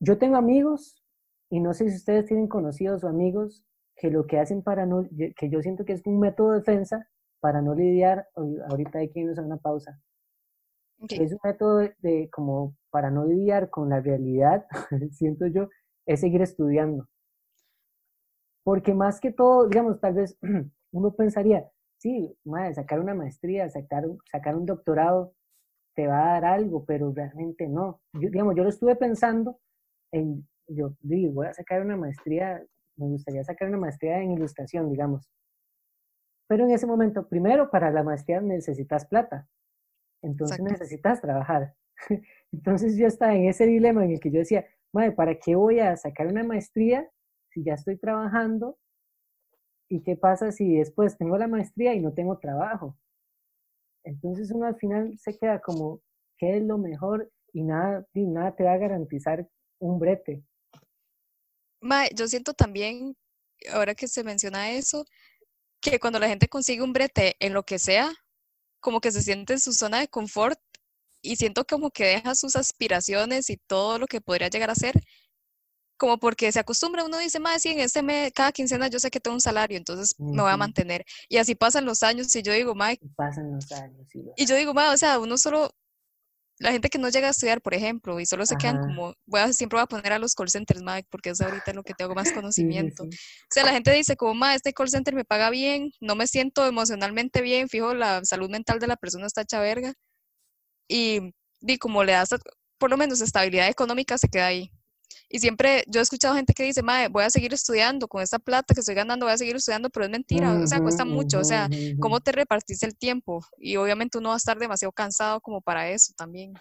S2: Yo tengo amigos, y no sé si ustedes tienen conocidos o amigos, que lo que hacen para no, que yo siento que es un método de defensa para no lidiar, ahorita hay que irnos a una pausa, Es un método de, como para no lidiar con la realidad, siento yo, es seguir estudiando. Porque más que todo, digamos, tal vez uno pensaría, sí, madre, sacar una maestría, sacar, sacar un doctorado, te va a dar algo, pero realmente no. Yo, digamos, yo lo estuve pensando en, yo digo, voy a sacar una maestría, me gustaría sacar una maestría en ilustración, digamos. Pero en ese momento, primero, para la maestría necesitas plata. Entonces
S3: Exacto.
S2: necesitas trabajar. Entonces yo estaba en ese dilema en el que yo decía, madre, ¿para qué voy a sacar una maestría si ya estoy trabajando? ¿Y qué pasa si después tengo la maestría y no tengo trabajo? Entonces uno al final se queda como, ¿qué es lo mejor? Y nada, y nada te va a garantizar un brete.
S3: Mae, yo siento también, ahora que se menciona eso, que cuando la gente consigue un brete en lo que sea, como que se siente en su zona de confort y siento como que deja sus aspiraciones y todo lo que podría llegar a ser, como porque se acostumbra, uno dice, más sí, en este mes, cada quincena yo sé que tengo un salario, entonces me voy a mantener. Y así pasan los años y yo digo,
S2: Y pasan los años. Y, los
S3: y yo digo, mae, o sea, uno solo, la gente que no llega a estudiar, por ejemplo, y solo se quedan como, voy a, siempre voy a poner a los call centers, mae, porque es ahorita lo que tengo más
S2: sí,
S3: conocimiento.
S2: sí.
S3: O sea, la gente dice como, ma, este call center me paga bien, no me siento emocionalmente bien, fijo, la salud mental de la persona está hecha verga. Y, di como le das, por lo menos estabilidad económica, se queda ahí. Y siempre, yo he escuchado gente que dice, ma, voy a seguir estudiando, con esta plata que estoy ganando voy a seguir estudiando, pero es mentira, o sea, cuesta mucho, o sea, ¿cómo te repartís el tiempo? Y obviamente uno va a estar demasiado cansado como para eso también.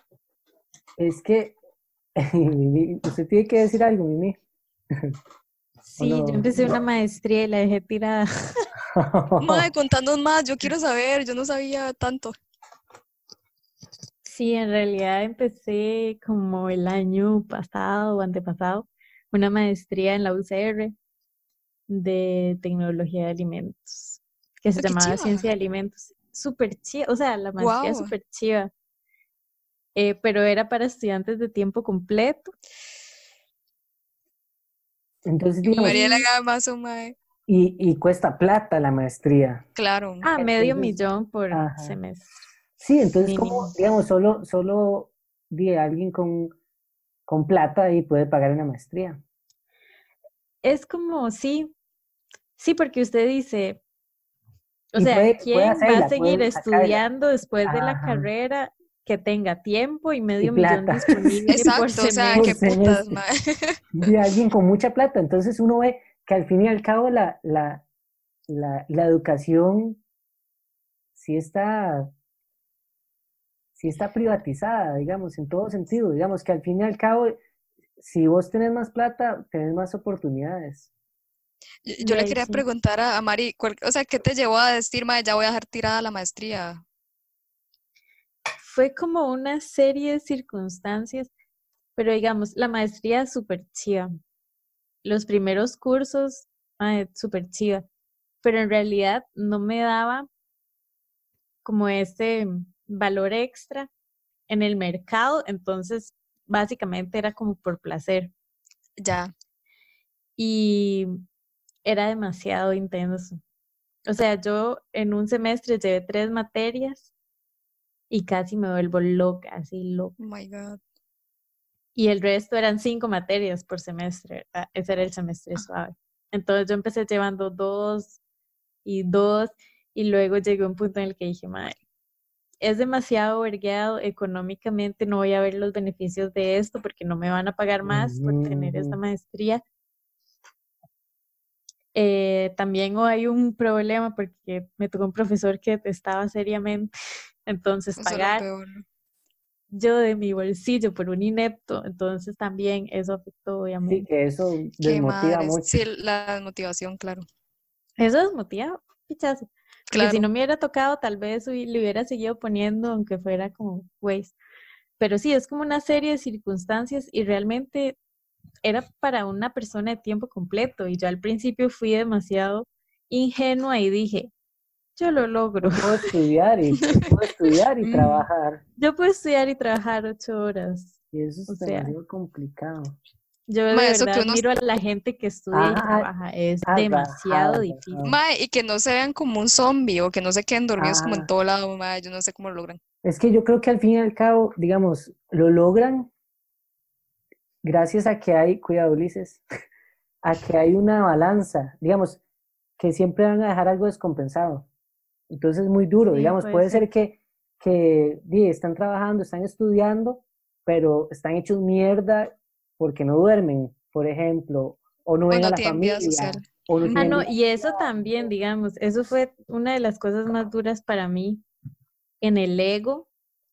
S2: Es que Mimi, usted tiene que decir algo, Mimi.
S4: Sí, yo empecé una maestría y la dejé tirada.
S3: Ma, contanos más, yo quiero saber, yo no sabía tanto.
S4: Sí, en realidad empecé como el año pasado o antepasado una maestría en la UCR de tecnología de alimentos, que se
S3: ¡Qué
S4: llamaba
S3: chiva!
S4: ciencia de alimentos. Súper chiva, o sea, la maestría es
S3: Guau.
S4: súper chiva, eh, pero era para estudiantes de tiempo completo.
S2: Entonces, digamos,
S3: Mariela Gamazo, mae.
S2: y, y cuesta plata la maestría.
S3: Claro.
S4: Ah, medio
S2: Entonces,
S4: millón por
S2: ajá.
S4: semestre.
S2: Sí, entonces, como, digamos, solo, solo di, alguien con, con plata y puede pagar una maestría.
S4: Es como, sí, sí, porque usted dice, o
S2: Y
S4: sea,
S2: puede- puede
S4: ¿quién va a seguir estudiando después de la carrera que tenga tiempo y medio millón
S2: plata.
S4: disponible
S3: Exacto,
S4: por
S3: o sea, qué putas,
S2: de alguien con mucha plata. Entonces uno ve que al fin y al cabo la, la, la, la educación sí está, sí está privatizada, digamos, en todo sentido. Digamos que al fin y al cabo, si vos tenés más plata, tenés más oportunidades.
S3: Yo, le quería
S4: sí.
S3: preguntar a, a Mari, cuál- o sea, ¿qué te llevó a decir, mae, ya voy a dejar tirada la maestría?
S4: Fue como una serie de circunstancias, pero digamos, la maestría es súper chiva. Los primeros cursos, mae, súper chiva, pero en realidad no me daba como ese valor extra en el mercado, entonces básicamente era como por placer
S3: Ya,
S4: y era demasiado intenso. O sea, yo en un semestre llevé tres materias y casi me vuelvo loca, así loca.
S3: oh my God.
S4: Y el resto eran cinco materias por semestre. ¿verdad? Ese era el semestre suave. Entonces yo empecé llevando dos y dos y luego llegué a un punto en el que dije, madre, es demasiado vergueado económicamente, no voy a ver los beneficios de esto porque no me van a pagar más por tener esta
S2: Ujú.
S4: maestría. Eh, también hay un problema porque me tocó un profesor que detestaba seriamente, entonces
S3: Eso
S4: pagar yo de mi bolsillo por un inepto, entonces también eso afectó
S2: Sí,
S4: obviamente.
S2: que eso desmotiva mucho.
S3: Sí, la motivación, claro.
S4: Eso desmotiva, pichazo. Porque si no me hubiera tocado, tal vez le hubiera seguido poniendo, aunque fuera como waste. Pero sí, es como una serie de circunstancias y realmente era para una persona de tiempo completo. Y yo al principio fui demasiado ingenua y dije, yo lo logro.
S2: Puedo estudiar y, puedo estudiar y
S3: Mm.
S2: trabajar.
S4: Yo puedo estudiar y trabajar ocho horas.
S2: Y eso
S4: O
S2: es
S4: sea,
S2: demasiado complicado.
S4: Yo de
S3: Ma, eso que
S4: verdad
S3: uno-
S4: admiro a la gente que estudia y
S2: Ah,
S4: trabaja. Es
S2: ah,
S4: demasiado
S2: ajá,
S4: difícil.
S3: Mae, y que no se vean como un zombie o que no se queden dormidos como en
S2: Ah.
S3: todo lado, mae, yo no sé cómo lo logran.
S2: Es que yo creo que al fin y al cabo, digamos, lo logran gracias a que hay, cuidado Ulises, a que hay una balanza, digamos, que siempre van a dejar algo descompensado. Entonces es muy duro,
S4: Sí,
S2: digamos,
S4: puede
S2: puede
S4: ser.
S2: ser que, que di, están trabajando, están estudiando, pero están hechos mierda porque no duermen, por ejemplo, o no ven a la familia,
S3: social.
S2: o no
S4: Ah,
S2: tienen
S4: no,
S2: vida
S4: y eso también, digamos, eso fue una de las cosas más duras para mí en el ego.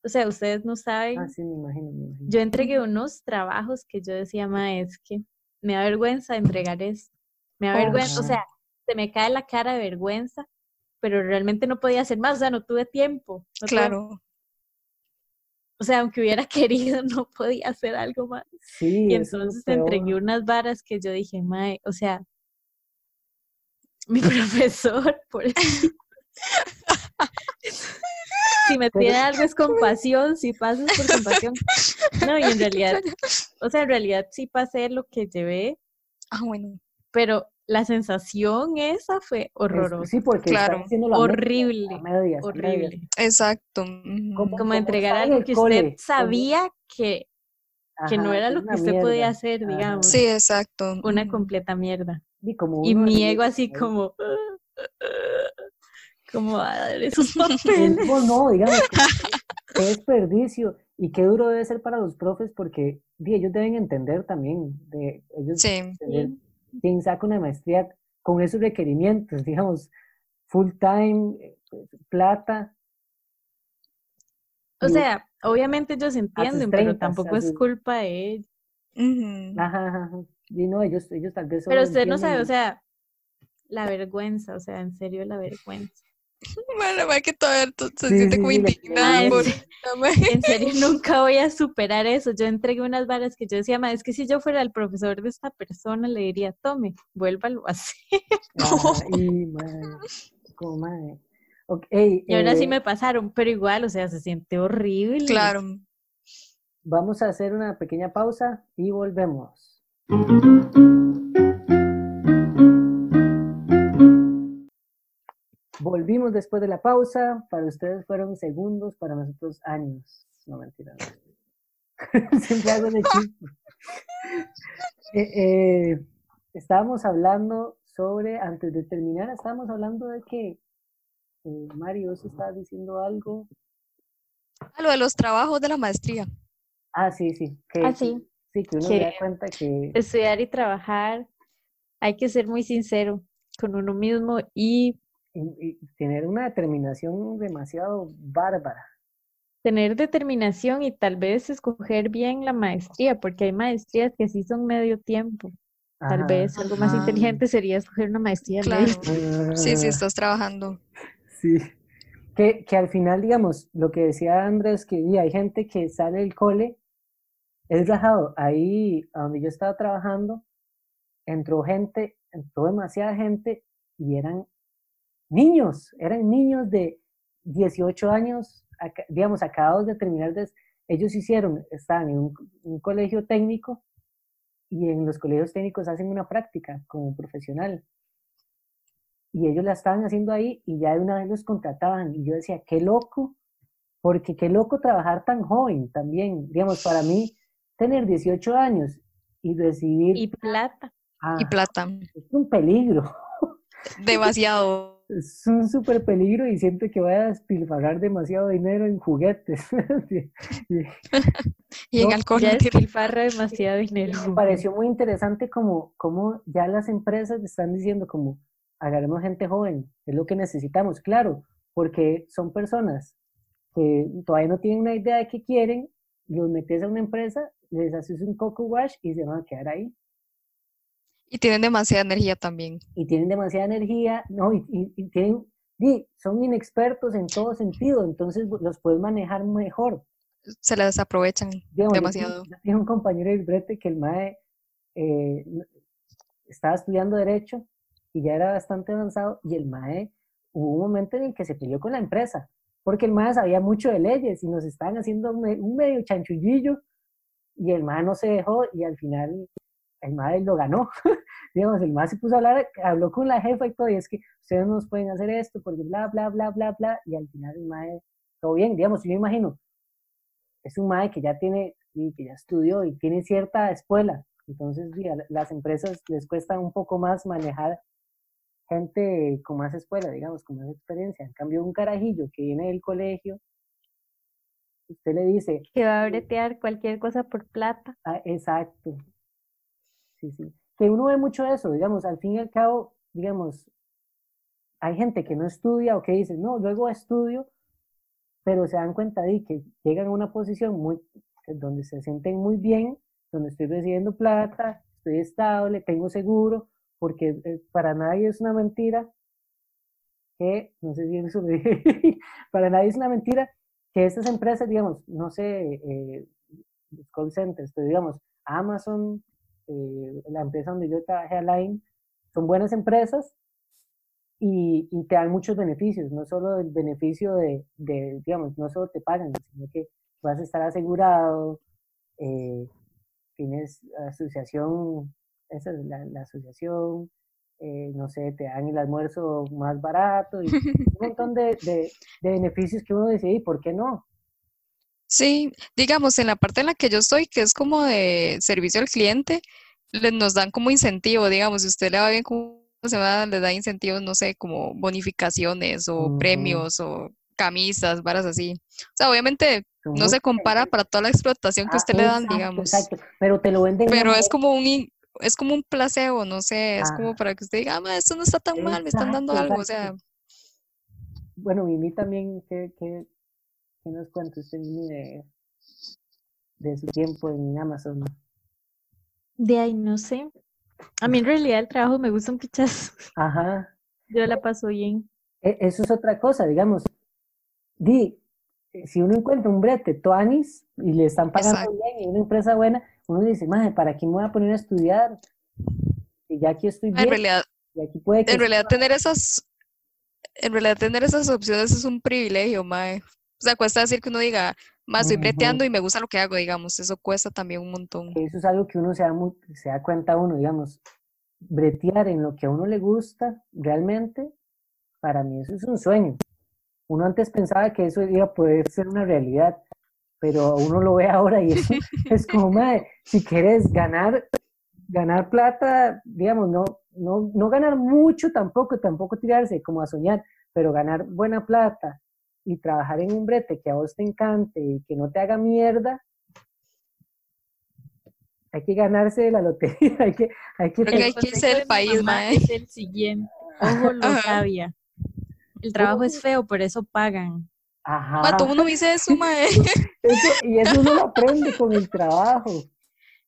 S4: O sea, ustedes no saben,
S2: Ah, sí, me imagino, me imagino.
S4: yo entregué unos trabajos que yo decía, ma, es que me da vergüenza entregar esto. Me da vergüenza, o sea, se me cae la cara de vergüenza pero realmente no podía hacer más, o sea, no tuve tiempo. no tuve-
S3: Claro.
S4: O sea, aunque hubiera querido, no podía hacer algo más.
S2: Sí,
S4: Y entonces entregué unas varas que yo dije, mae, o sea, mi profesor, por si me
S2: Pero-
S4: tiene algo es compasión, si pasas por compasión. No, y en realidad, o sea, en realidad sí pasé lo que llevé,
S3: Ah, bueno.
S4: pero la sensación esa fue horrorosa,
S2: Sí, porque
S3: Claro.
S2: está haciendo la media,
S4: horrible, horrible.
S3: Exacto.
S4: Como
S2: como
S4: entregar algo que
S2: cole,
S4: usted sabía que, que no era lo que usted podía hacer,
S2: Ajá.
S4: digamos.
S3: Sí, exacto.
S4: Una completa mierda.
S2: Y, como
S4: Y mi ego así como, como a dar esos
S2: el
S4: papeles.
S2: ego no, digamos, qué- qué desperdicio y qué duro debe ser para los profes porque di, ellos deben entender también, de, ellos
S3: Sí.
S2: entender quién saca una maestría con esos requerimientos, digamos, full time, plata.
S4: O
S2: y-
S4: sea, obviamente ellos entienden, pero
S2: 30,
S4: tampoco es culpa de ellos.
S2: Ajá, ajá, ajá. Y no, ellos, ellos tal vez
S4: Pero usted no sabe, o sea, la vergüenza, o sea, en serio la vergüenza.
S3: Bueno, va que todavía tú- se
S2: Sí,
S3: siente
S2: sí,
S3: como
S2: sí,
S3: indignada por...
S4: En serio nunca voy a superar eso. Yo entregué unas varas que yo decía, ma, es que si yo fuera el profesor de esta persona, le diría, tome, vuélvalo a hacer.
S2: Ajá, y, madre, como madre. Ok, ey,
S4: Y ahora sí
S2: eh,
S4: me pasaron, pero igual, o sea, se siente horrible.
S3: Claro.
S2: Vamos a hacer una pequeña pausa y volvemos. Volvimos después de la pausa. Para ustedes fueron segundos, para nosotros años. No mentira. no. Siempre hago de chiste. Eh, eh, estábamos hablando sobre, antes de terminar, estábamos hablando de que eh, Mario, vos estabas diciendo algo.
S3: Ah, lo de los trabajos de la maestría.
S2: Ah, sí, sí. Que,
S4: Ah, sí.
S2: Sí, que uno
S4: Que-
S2: se da cuenta que
S4: Estudiar y trabajar, hay que ser muy sincero con uno mismo y
S2: y, y tener una determinación demasiado bárbara.
S4: tener determinación y tal vez escoger bien la maestría, porque hay maestrías que sí son medio tiempo. Tal
S2: Ajá.
S4: vez algo más
S3: Ajá.
S4: inteligente sería escoger una maestría de
S3: Claro.
S4: medio.
S3: Sí, sí,
S2: Ah,
S3: estás trabajando.
S2: sí. Que, que al final, digamos, lo que decía Andrés, que y hay gente que sale del cole, es rajado. Ahí, donde yo estaba trabajando, entró gente, entró demasiada gente y eran niños, eran niños de 18 años, digamos, acabados de terminar de... Ellos hicieron, estaban en un, un colegio técnico y en los colegios técnicos hacen una práctica como profesional. Y ellos la estaban haciendo ahí y ya de una vez los contrataban. Y yo decía, qué loco, porque qué loco trabajar tan joven también. Digamos, para mí, tener 18 años y recibir...
S4: Y plata.
S2: ah,
S3: Y plata.
S2: es un peligro.
S3: Demasiado.
S2: Es un súper peligro y siento que voy a despilfarrar demasiado dinero en juguetes.
S3: Y en
S2: No,
S3: alcohol.
S4: Ya despilfarra demasiado dinero.
S2: Me pareció muy interesante como, como ya las empresas están diciendo como agarremos gente joven, es lo que necesitamos, claro, porque son personas que todavía no tienen una idea de qué quieren, los metes a una empresa, les haces un coco wash y se van a quedar ahí.
S3: Y tienen demasiada energía también.
S2: Y tienen demasiada energía, no, y, y- y tienen, y son inexpertos en todo sentido, entonces los puedes manejar mejor.
S3: Se las aprovechan
S2: Digamos,
S3: demasiado.
S2: Tengo un compañero del brete que el MAE eh, estaba estudiando Derecho y ya era bastante avanzado y el MAE hubo un momento en el que se peleó con la empresa porque el MAE sabía mucho de leyes y nos estaban haciendo un medio chanchullillo y el MAE no se dejó y al final el MAE lo ganó. Digamos, el MAE se puso a hablar, habló con la jefa y todo y es que ustedes no nos pueden hacer esto porque bla, bla, bla, bla, bla y al final el MAE, todo bien, digamos, yo imagino, es un MAE que ya tiene, y que ya estudió y tiene cierta escuela. Entonces, sí, a la- las empresas les cuesta un poco más manejar gente con más escuela, digamos, con más experiencia. En cambio, un carajillo que viene del colegio, usted le dice,
S4: Que va a bretear cualquier cosa por plata.
S2: ah, exacto. Sí, sí. Que uno ve mucho eso, digamos, al fin y al cabo, digamos, hay gente que no estudia o que dice, no, luego estudio, pero se dan cuenta de que llegan a una posición muy, donde se sienten muy bien, donde estoy recibiendo plata, estoy estable, tengo seguro, porque eh, para nadie es una mentira que, no sé si eso me para nadie es una mentira, que estas empresas, digamos, no sé, eh, centers, pero digamos, Amazon, eh, la empresa donde yo trabajé, Align, son buenas empresas y, y, te dan muchos beneficios, no solo el beneficio de, de, digamos, no solo te pagan, sino que vas a estar asegurado, eh, tienes asociación, esa es la, la asociación, eh, no sé, te dan el almuerzo más barato y un montón de, de, de beneficios que uno dice, ¿y por qué no?
S3: Sí, digamos, en la parte en la que yo estoy, que es como de servicio al cliente, le- nos dan como incentivo, digamos, si usted le va bien, ¿cómo se va? Le da incentivos, no sé, como bonificaciones o premios o camisas, varas así. O sea, obviamente no se compara para toda la explotación que
S2: Ah,
S3: usted le dan, digamos.
S2: Exacto, pero te lo venden
S3: Pero es como un, es como un placebo, no sé, es como
S2: Ajá.
S3: para que usted diga, ah, esto no está tan mal, me están dando algo, o sea.
S2: Bueno, Mimi también, ¿qué, qué, qué nos cuenta usted, Mimi, de, de su tiempo en Amazon?
S4: De ahí no sé. A mí en realidad el trabajo me gusta un pichazo.
S2: Ajá,
S4: Yo la paso bien.
S2: e- eso es otra cosa, digamos. Di, si uno encuentra un brete tuanis y le están pagando
S3: Exacto.
S2: bien y una empresa buena, uno dice, madre, ¿para qué me voy a poner a estudiar? Y ya aquí estoy
S3: en
S2: bien,
S3: realidad,
S2: y aquí puede que
S3: en realidad tener esas, en realidad tener esas opciones es un privilegio, mae. O sea, cuesta decir que uno diga, más estoy breteando y me gusta lo que hago, digamos, eso cuesta también un montón.
S2: Eso es algo que uno se da, mu- se da cuenta uno, digamos, bretear en lo que a uno le gusta realmente, para mí eso es un sueño. Uno antes pensaba que eso iba a poder ser una realidad, pero uno lo ve ahora y eso es como, madre, si quieres ganar, ganar plata, digamos, no, no, no ganar mucho tampoco, tampoco tirarse como a soñar, pero ganar buena plata y trabajar en un brete que a vos te encante y que no te haga mierda, hay que ganarse la lotería, hay que, hay que
S3: hay
S4: El
S3: que irse del país,
S4: mamá
S3: mae.
S4: es el siguiente. Ojo, lo sabia. El trabajo es feo, por eso pagan.
S2: Ajá.
S3: Ma, todo mundo me dice eso, mae.
S2: Eso, y eso uno lo aprende con el trabajo.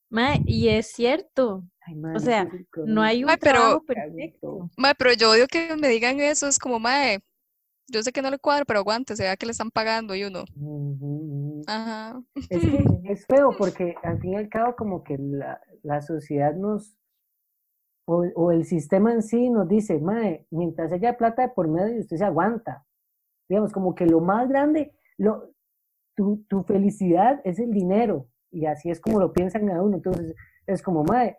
S4: Mae, y es cierto,
S2: Ay, man,
S4: O sea, no hay un
S3: Mae, pero-
S4: perfecto.
S3: Mae, pero yo odio que me digan eso, es como, mae, yo sé que no le cuadra, pero aguante, se vea que le están pagando y uno, ajá.
S2: Es que es feo porque al fin y al cabo como que la, la sociedad nos, o, o el sistema en sí nos dice, mae, mientras haya plata de por medio, usted se aguanta. Digamos, como que lo más grande, lo, tu, tu felicidad es el dinero. Y así es como lo piensan a uno. Entonces, es como, mae,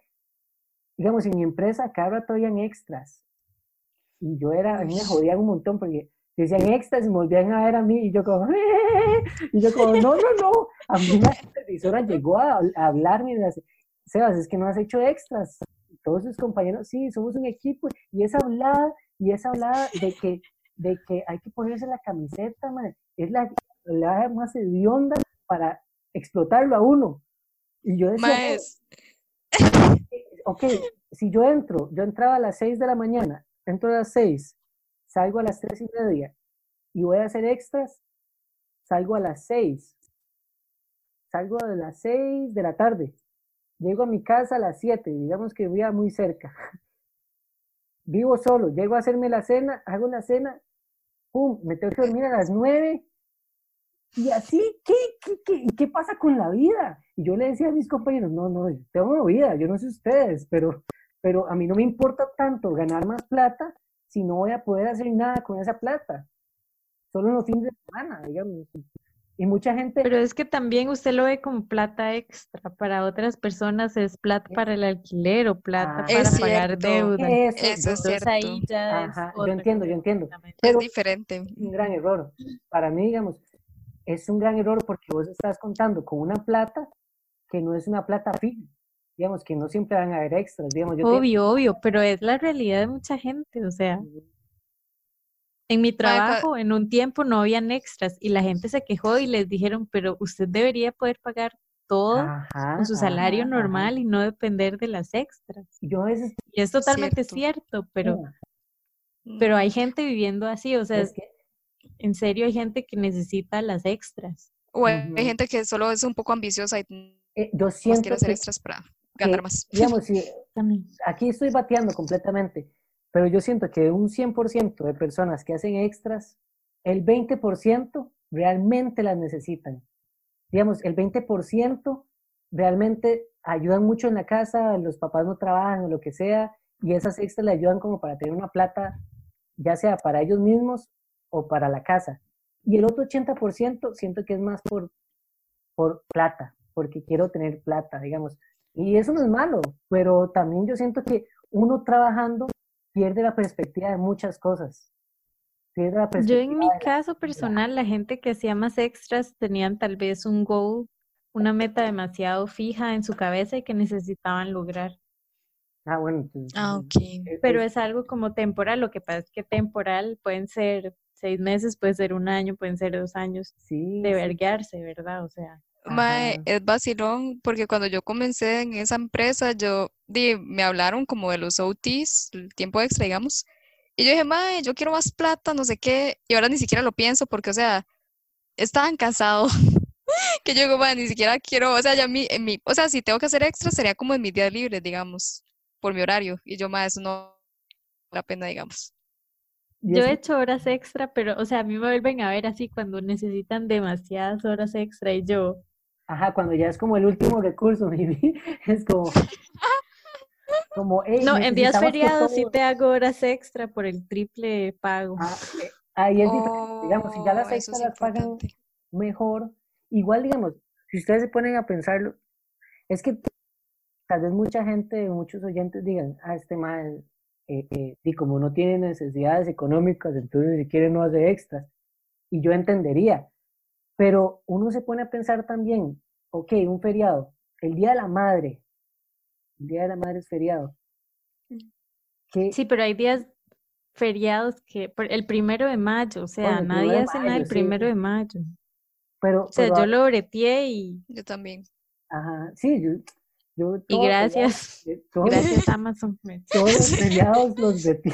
S2: digamos, en mi empresa cada rato habían extras. Y yo era, a mí me jodían un montón porque decían extras y me volvían a ver a mí y yo como, y yo como, no, no, no. A mí la supervisora llegó a, a hablarme y me dice, Sebas, es que no has hecho extras. Y todos sus compañeros, sí, somos un equipo. Y esa hablada, y esa hablada de que, de que hay que ponerse la camiseta, man, es la hablada más hedionda para explotarlo a uno. Y yo decía,
S3: Mae,
S2: "No,
S3: es-
S2: ok, si yo entro, yo entraba a las 6 de la mañana, entro a las 6, salgo a las 3 y media y voy a hacer extras, salgo a las 6, salgo a las 6 de la tarde, llego a mi casa a las 7, digamos que vivía muy cerca. Vivo solo, llego a hacerme la cena, hago la cena, pum, me tengo que dormir a las 9. Y así, ¿qué, qué, qué, qué pasa con la vida? Y yo le decía a mis compañeros, no, no, yo tengo vida, yo no sé ustedes, pero, pero a mí no me importa tanto ganar más plata si no voy a poder hacer nada con esa plata. Solo en los fines de semana, digamos. Y mucha gente,
S4: Pero es que también usted lo ve como plata extra. Para otras personas es plata para el alquiler o plata
S2: Ah,
S4: para
S3: Es
S4: pagar
S3: cierto.
S4: deuda.
S2: eso,
S3: Eso es
S4: Entonces
S3: cierto.
S4: ahí ya es
S2: Ajá, yo entiendo, yo entiendo.
S3: Es diferente.
S2: un gran error. Para mí, digamos, es un gran error porque vos estás contando con una plata que no es una plata fija. Digamos, que no siempre van a haber extras. Digamos, yo tengo-
S4: Obvio, obvio, pero es la realidad de mucha gente. O sea, en mi trabajo, en un tiempo no habían extras y la gente se quejó y les dijeron, pero usted debería poder pagar todo
S2: Ajá,
S4: con su salario
S2: ajá,
S4: normal
S2: ajá.
S4: y no depender de las extras.
S2: Y yo veces,
S4: Y es totalmente
S3: Cierto.
S4: cierto, pero, pero hay gente viviendo así, o sea,
S2: es que
S4: en serio hay gente que necesita las extras.
S3: O hay gente que solo es un poco ambiciosa y
S2: eh, yo
S3: más
S2: siento
S3: quiere hacer
S2: que,
S3: extras para más.
S2: digamos, si aquí estoy bateando completamente, pero yo siento que un 100% de personas que hacen extras, el 20% realmente las necesitan. Digamos, el 20% realmente ayudan mucho en la casa, los papás no trabajan o lo que sea, y esas extras le ayudan como para tener una plata, ya sea para ellos mismos o para la casa. Y el otro 80% siento que es más por, por plata, porque quiero tener plata, digamos. Y eso no es malo, pero también yo siento que uno trabajando pierde la perspectiva de muchas cosas. Pierde la
S4: Yo
S2: perspectiva
S4: en mi caso personal, la gente que hacía más extras tenían tal vez un goal, una meta demasiado fija en su cabeza y que necesitaban lograr.
S2: Ah, bueno, entonces,
S3: Ah, ok.
S4: Pero
S2: es-
S4: es algo como temporal, lo que pasa es que temporal pueden ser seis meses, puede ser un año, pueden ser dos años
S2: sí,
S4: de
S2: sí,
S4: verguearse, ¿verdad? O sea,
S3: Mae, es vacilón porque cuando yo comencé en esa empresa, yo di, me hablaron como de los OTs, el tiempo extra, digamos, y yo dije, mae, yo quiero más plata, no sé qué, y ahora ni siquiera lo pienso porque, o sea, es tan cansado que yo digo, mae, ni siquiera quiero, o sea, ya mi, en mi, o sea, si tengo que hacer extra sería como en mis días libres, digamos, por mi horario, y yo, mae, eso no vale la pena, digamos.
S4: yo he hecho horas extra, pero, o sea, a mí me vuelven a ver así cuando necesitan demasiadas horas extra y yo,
S2: Ajá, cuando ya es como el último recurso, es como, como, "Ey,
S4: no, en días feriados sí
S2: todo-".
S4: te hago horas extra por el triple pago.
S2: Ah, eh, ahí es diferente, digamos, si ya las
S3: Oh, eso
S2: extras las pagan mejor, igual, digamos, si ustedes se ponen a pensarlo, es que tal vez mucha gente, muchos oyentes digan, ah, este mal, y como no tiene necesidades económicas, entonces si quiere no hace extras, y yo entendería, pero uno se pone a pensar también, ok, un feriado, el Día de la Madre, el Día de la Madre es feriado, que
S4: Sí, pero hay días feriados que, por- el primero de mayo, o sea,
S2: Bueno,
S4: nadie hace nada el
S2: sí,
S4: primero
S2: sí.
S4: de mayo.
S2: pero,
S4: O sea,
S2: pero,
S4: yo lo breteé y,
S3: Yo también.
S2: ajá, sí, yo, yo
S4: y
S2: todos los feriados,
S4: gracias,
S2: eh, todos los
S4: gracias Amazon.
S2: todos los feriados los metí.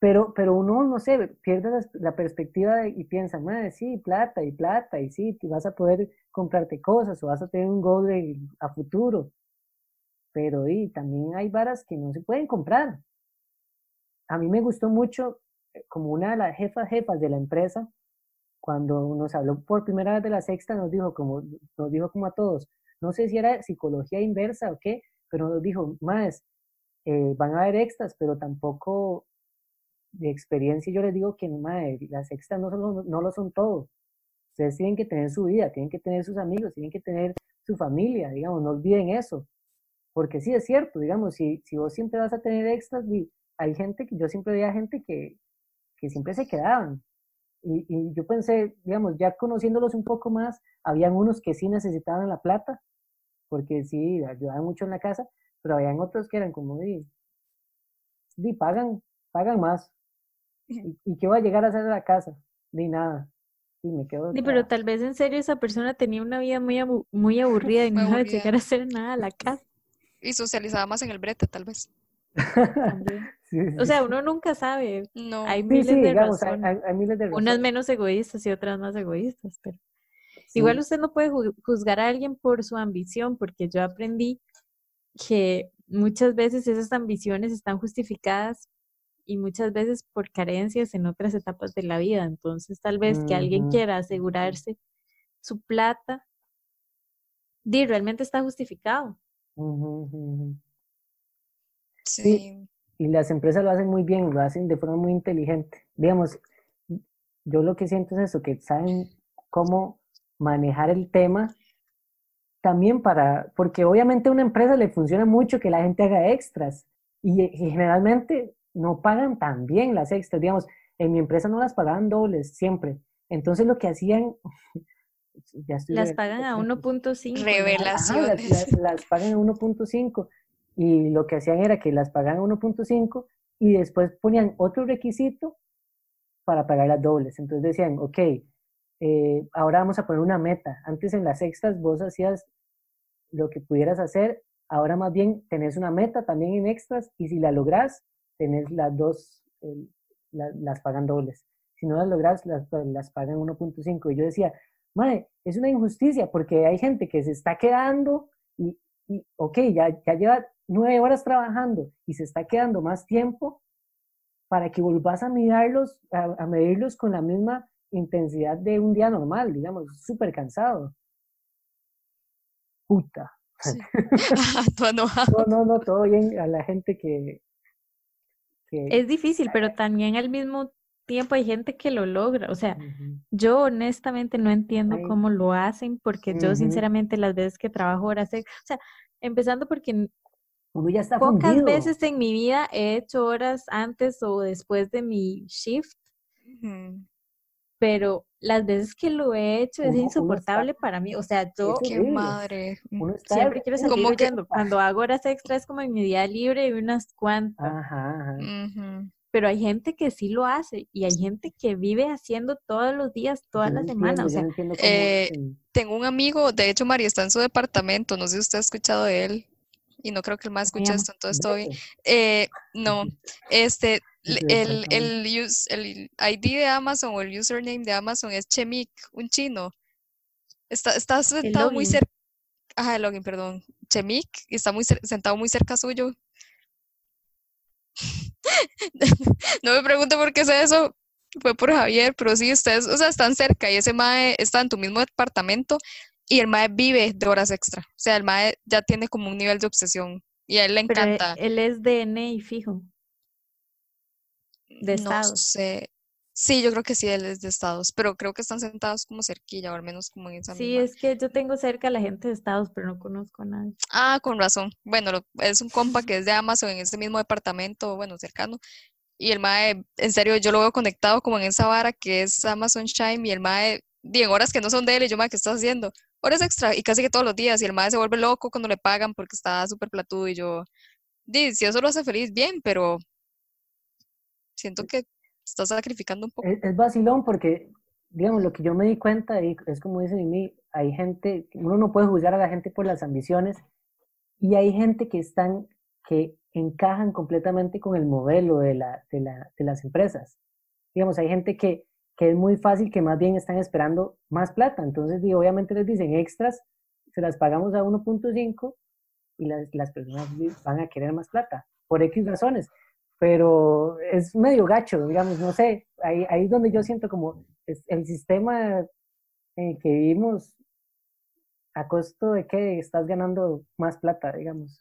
S2: Pero, pero uno, no sé, pierde la, perspectiva y piensa, madre, sí, plata y plata, y sí, vas a poder comprarte cosas o vas a tener un goal de- a futuro. Pero y también hay varas que no se pueden comprar. A mí me gustó mucho, eh, como una de las jefas jefas de la empresa, cuando nos habló por primera vez de la sexta, nos dijo como, nos dijo como a todos, no sé si era psicología inversa o qué, pero nos dijo, más, eh, van a haber extras, pero tampoco de experiencia yo les digo que mae, las extras no, son, no lo son todo. Ustedes tienen que tener su vida, tienen que tener sus amigos, tienen que tener su familia, digamos, no olviden eso. Porque sí es cierto, digamos, si, si vos siempre vas a tener extras, di- hay gente que yo siempre veía gente que, que siempre se quedaban. Y, y yo pensé, digamos, ya conociéndolos un poco más, habían unos que sí necesitaban la plata, porque sí, ayudaban mucho en la casa, pero habían otros que eran como, di, di pagan, pagan más. ¿Y, y qué va a llegar a hacer a la casa? Ni nada. Sí, me quedo.
S4: Sí, pero tal vez en serio esa persona tenía una vida muy, abu- muy aburrida y
S3: Muy
S4: no iba a llegar a hacer nada a la casa
S3: Y socializaba más en el brete, tal vez.
S4: también.
S2: Sí,
S4: O
S2: sí,
S4: sea,
S2: sí.
S4: uno nunca sabe.
S3: No.
S4: Hay
S2: Sí,
S4: miles
S2: sí,
S4: de
S2: digamos, hay,
S4: razones.
S2: hay- hay miles de
S4: Unas
S2: razones.
S4: menos egoístas y otras más egoístas, pero
S2: Sí,
S4: igual usted no puede ju- juzgar a alguien por su ambición, porque yo aprendí que muchas veces esas ambiciones están justificadas y muchas veces por carencias en otras etapas de la vida. Entonces, tal vez que alguien quiera asegurarse su plata, di, realmente está justificado.
S3: Sí.
S2: Y las empresas lo hacen muy bien, lo hacen de forma muy inteligente. Digamos, yo lo que siento es eso, que saben cómo manejar el tema también para, porque obviamente a una empresa le funciona mucho que la gente haga extras y, y generalmente no pagan tan bien las extras, digamos, en mi empresa no las pagaban dobles siempre. Entonces lo que hacían, ya estoy
S4: Las pagan a
S2: secretos.
S4: 1.5. ¿no?
S2: Ajá, las,
S3: Revelaciones.
S2: las- las pagan a 1.5 y lo que hacían era que las pagaban a 1.5 y después ponían otro requisito para pagar las dobles. Entonces decían, ok, eh, ahora vamos a poner una meta. Antes en las extras vos hacías lo que pudieras hacer, ahora más bien tenés una meta también en extras y si la lográs, tenés las dos, eh, la- las pagan dobles. Si no las lográs, las, las pagan 1.5. Y yo decía, Mae, es una injusticia porque hay gente que se está quedando y, y ok, ya, ya lleva nueve horas trabajando y se está quedando más tiempo para que volvás a mirarlos, a, a medirlos con la misma intensidad de un día normal, digamos, súper cansado. Puta.
S3: Sí.
S2: No, no, no, todo bien a la gente que...
S4: Es difícil, pero también al mismo tiempo hay gente que lo logra. O sea, yo honestamente no entiendo
S2: Ay.
S4: cómo lo hacen, porque yo sinceramente las veces que trabajo horas o sea, empezando porque n-
S2: Uno ya está
S4: pocas
S2: fundido.
S4: veces en mi vida he hecho horas antes o después de mi shift, pero las veces que lo he hecho es
S2: Uno- uno está-
S4: insoportable para mí. O sea, yo
S3: Qué madre.
S2: Uno está
S4: siempre quiero salir
S3: Como que-.
S4: Cuando hago horas extras es como en mi día libre y unas cuantas.
S2: Ajá,
S4: pero hay gente que sí lo hace y hay gente que vive haciendo todos los días, toda
S2: Yo
S4: la
S2: no
S4: semana.
S2: entiendo,
S4: O sea,
S2: no
S3: eh. Tengo un amigo, de hecho, María está en su departamento, no sé si usted ha escuchado de él, y no creo que él más
S4: llama.
S3: esto, entonces estoy, eh, no, este, el, el, ID de Amazon o el username de Amazon es Chemik, un chino. Está, está sentado muy cerca, ajá, el login, perdón, Chemik, y está muy sentado muy cerca suyo. No me pregunte por qué sé eso, fue por Javier, pero sí, ustedes, o sea, están cerca y ese mae está en tu mismo departamento y el mae vive de horas extra. O sea, el mae ya tiene como un nivel de obsesión y a él le
S4: pero
S3: encanta.
S4: él es de NI fijo. De
S3: No
S4: estados.
S3: sé. Sí, yo creo que sí, él es de Estados, pero creo que están sentados como cerquilla, o al menos como en esa
S4: Sí,
S3: misma.
S4: es que yo tengo cerca a la gente de estados, pero no conozco a nadie.
S3: Ah, con razón. Bueno, lo- es un compa que es de Amazon en ese mismo departamento, bueno, cercano. Y el mae, en serio, yo lo veo conectado como en esa vara que es Amazon Chime y el mae, di, en horas que no son de él, y yo, mae, ¿qué estás haciendo? Horas extra y casi que todos los días. Y el mae se vuelve loco cuando le pagan porque está súper platudo y yo, di, si eso lo hace feliz, bien, pero siento que está sacrificando un poco.
S2: Es, es vacilón porque, digamos, lo que yo me di cuenta y es como dice mí, hay gente, uno no puede juzgar a la gente por las ambiciones y hay gente que están, que encajan completamente con el modelo de, la, de, la, de las empresas. Digamos, hay gente que, que es muy fácil, que más bien están esperando más plata. Entonces, obviamente les dicen extras, se las pagamos a 1.5 y las, las personas van a querer más plata, por X razones pero es medio gacho, digamos, no sé, ahí, ahí es donde yo siento como es el sistema en el que vivimos a costo de que estás ganando más plata, digamos.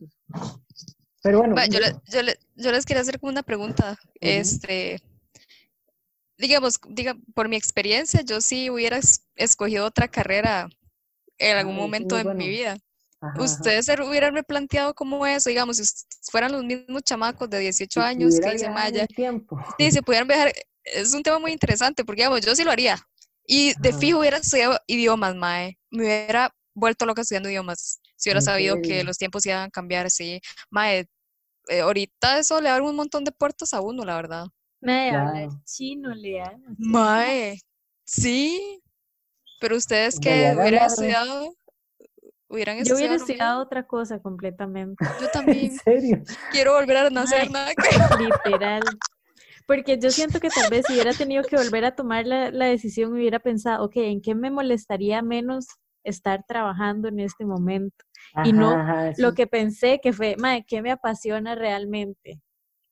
S2: Pero bueno,
S3: yo, le- yo, le- yo les quería hacer como una pregunta. Este, digamos, diga, por mi experiencia, yo sí hubiera es- escogido otra carrera en algún
S2: Ah,
S3: momento de mi vida.
S2: Ajá.
S3: Ustedes se hubieran replanteado como eso, digamos, si fueran los mismos chamacos de 18
S2: Si
S3: años que dice Maya,
S2: tiempo.
S3: sí, si pudieran viajar, es un tema muy interesante, porque digamos, yo sí lo haría. Y de fijo hubiera estudiado idiomas, Mae. Me hubiera vuelto loca estudiando idiomas. Si hubiera
S2: ¿En
S3: sabido que los tiempos iban a cambiar así. Mae, eh, ahorita eso le abre un montón de puertas a uno, la verdad.
S4: Mae, hablar
S2: Claro.
S4: chino le.
S3: Mae, sí. Pero ustedes que hubieran
S2: hablar-
S3: estudiado, hubieran
S4: Yo hubiera
S3: estudiado
S4: otra cosa completamente,
S3: Yo
S2: ¿En
S3: también
S2: serio?
S3: quiero volver a nacer,
S4: Mae.
S3: nada que-
S4: literal. Porque yo siento que tal vez si hubiera tenido que volver a tomar la, la decisión, hubiera pensado, ok, ¿en qué me molestaría menos estar trabajando en este momento? Y no
S2: Ajá,
S4: Lo que pensé que fue, mae, ¿qué me apasiona realmente?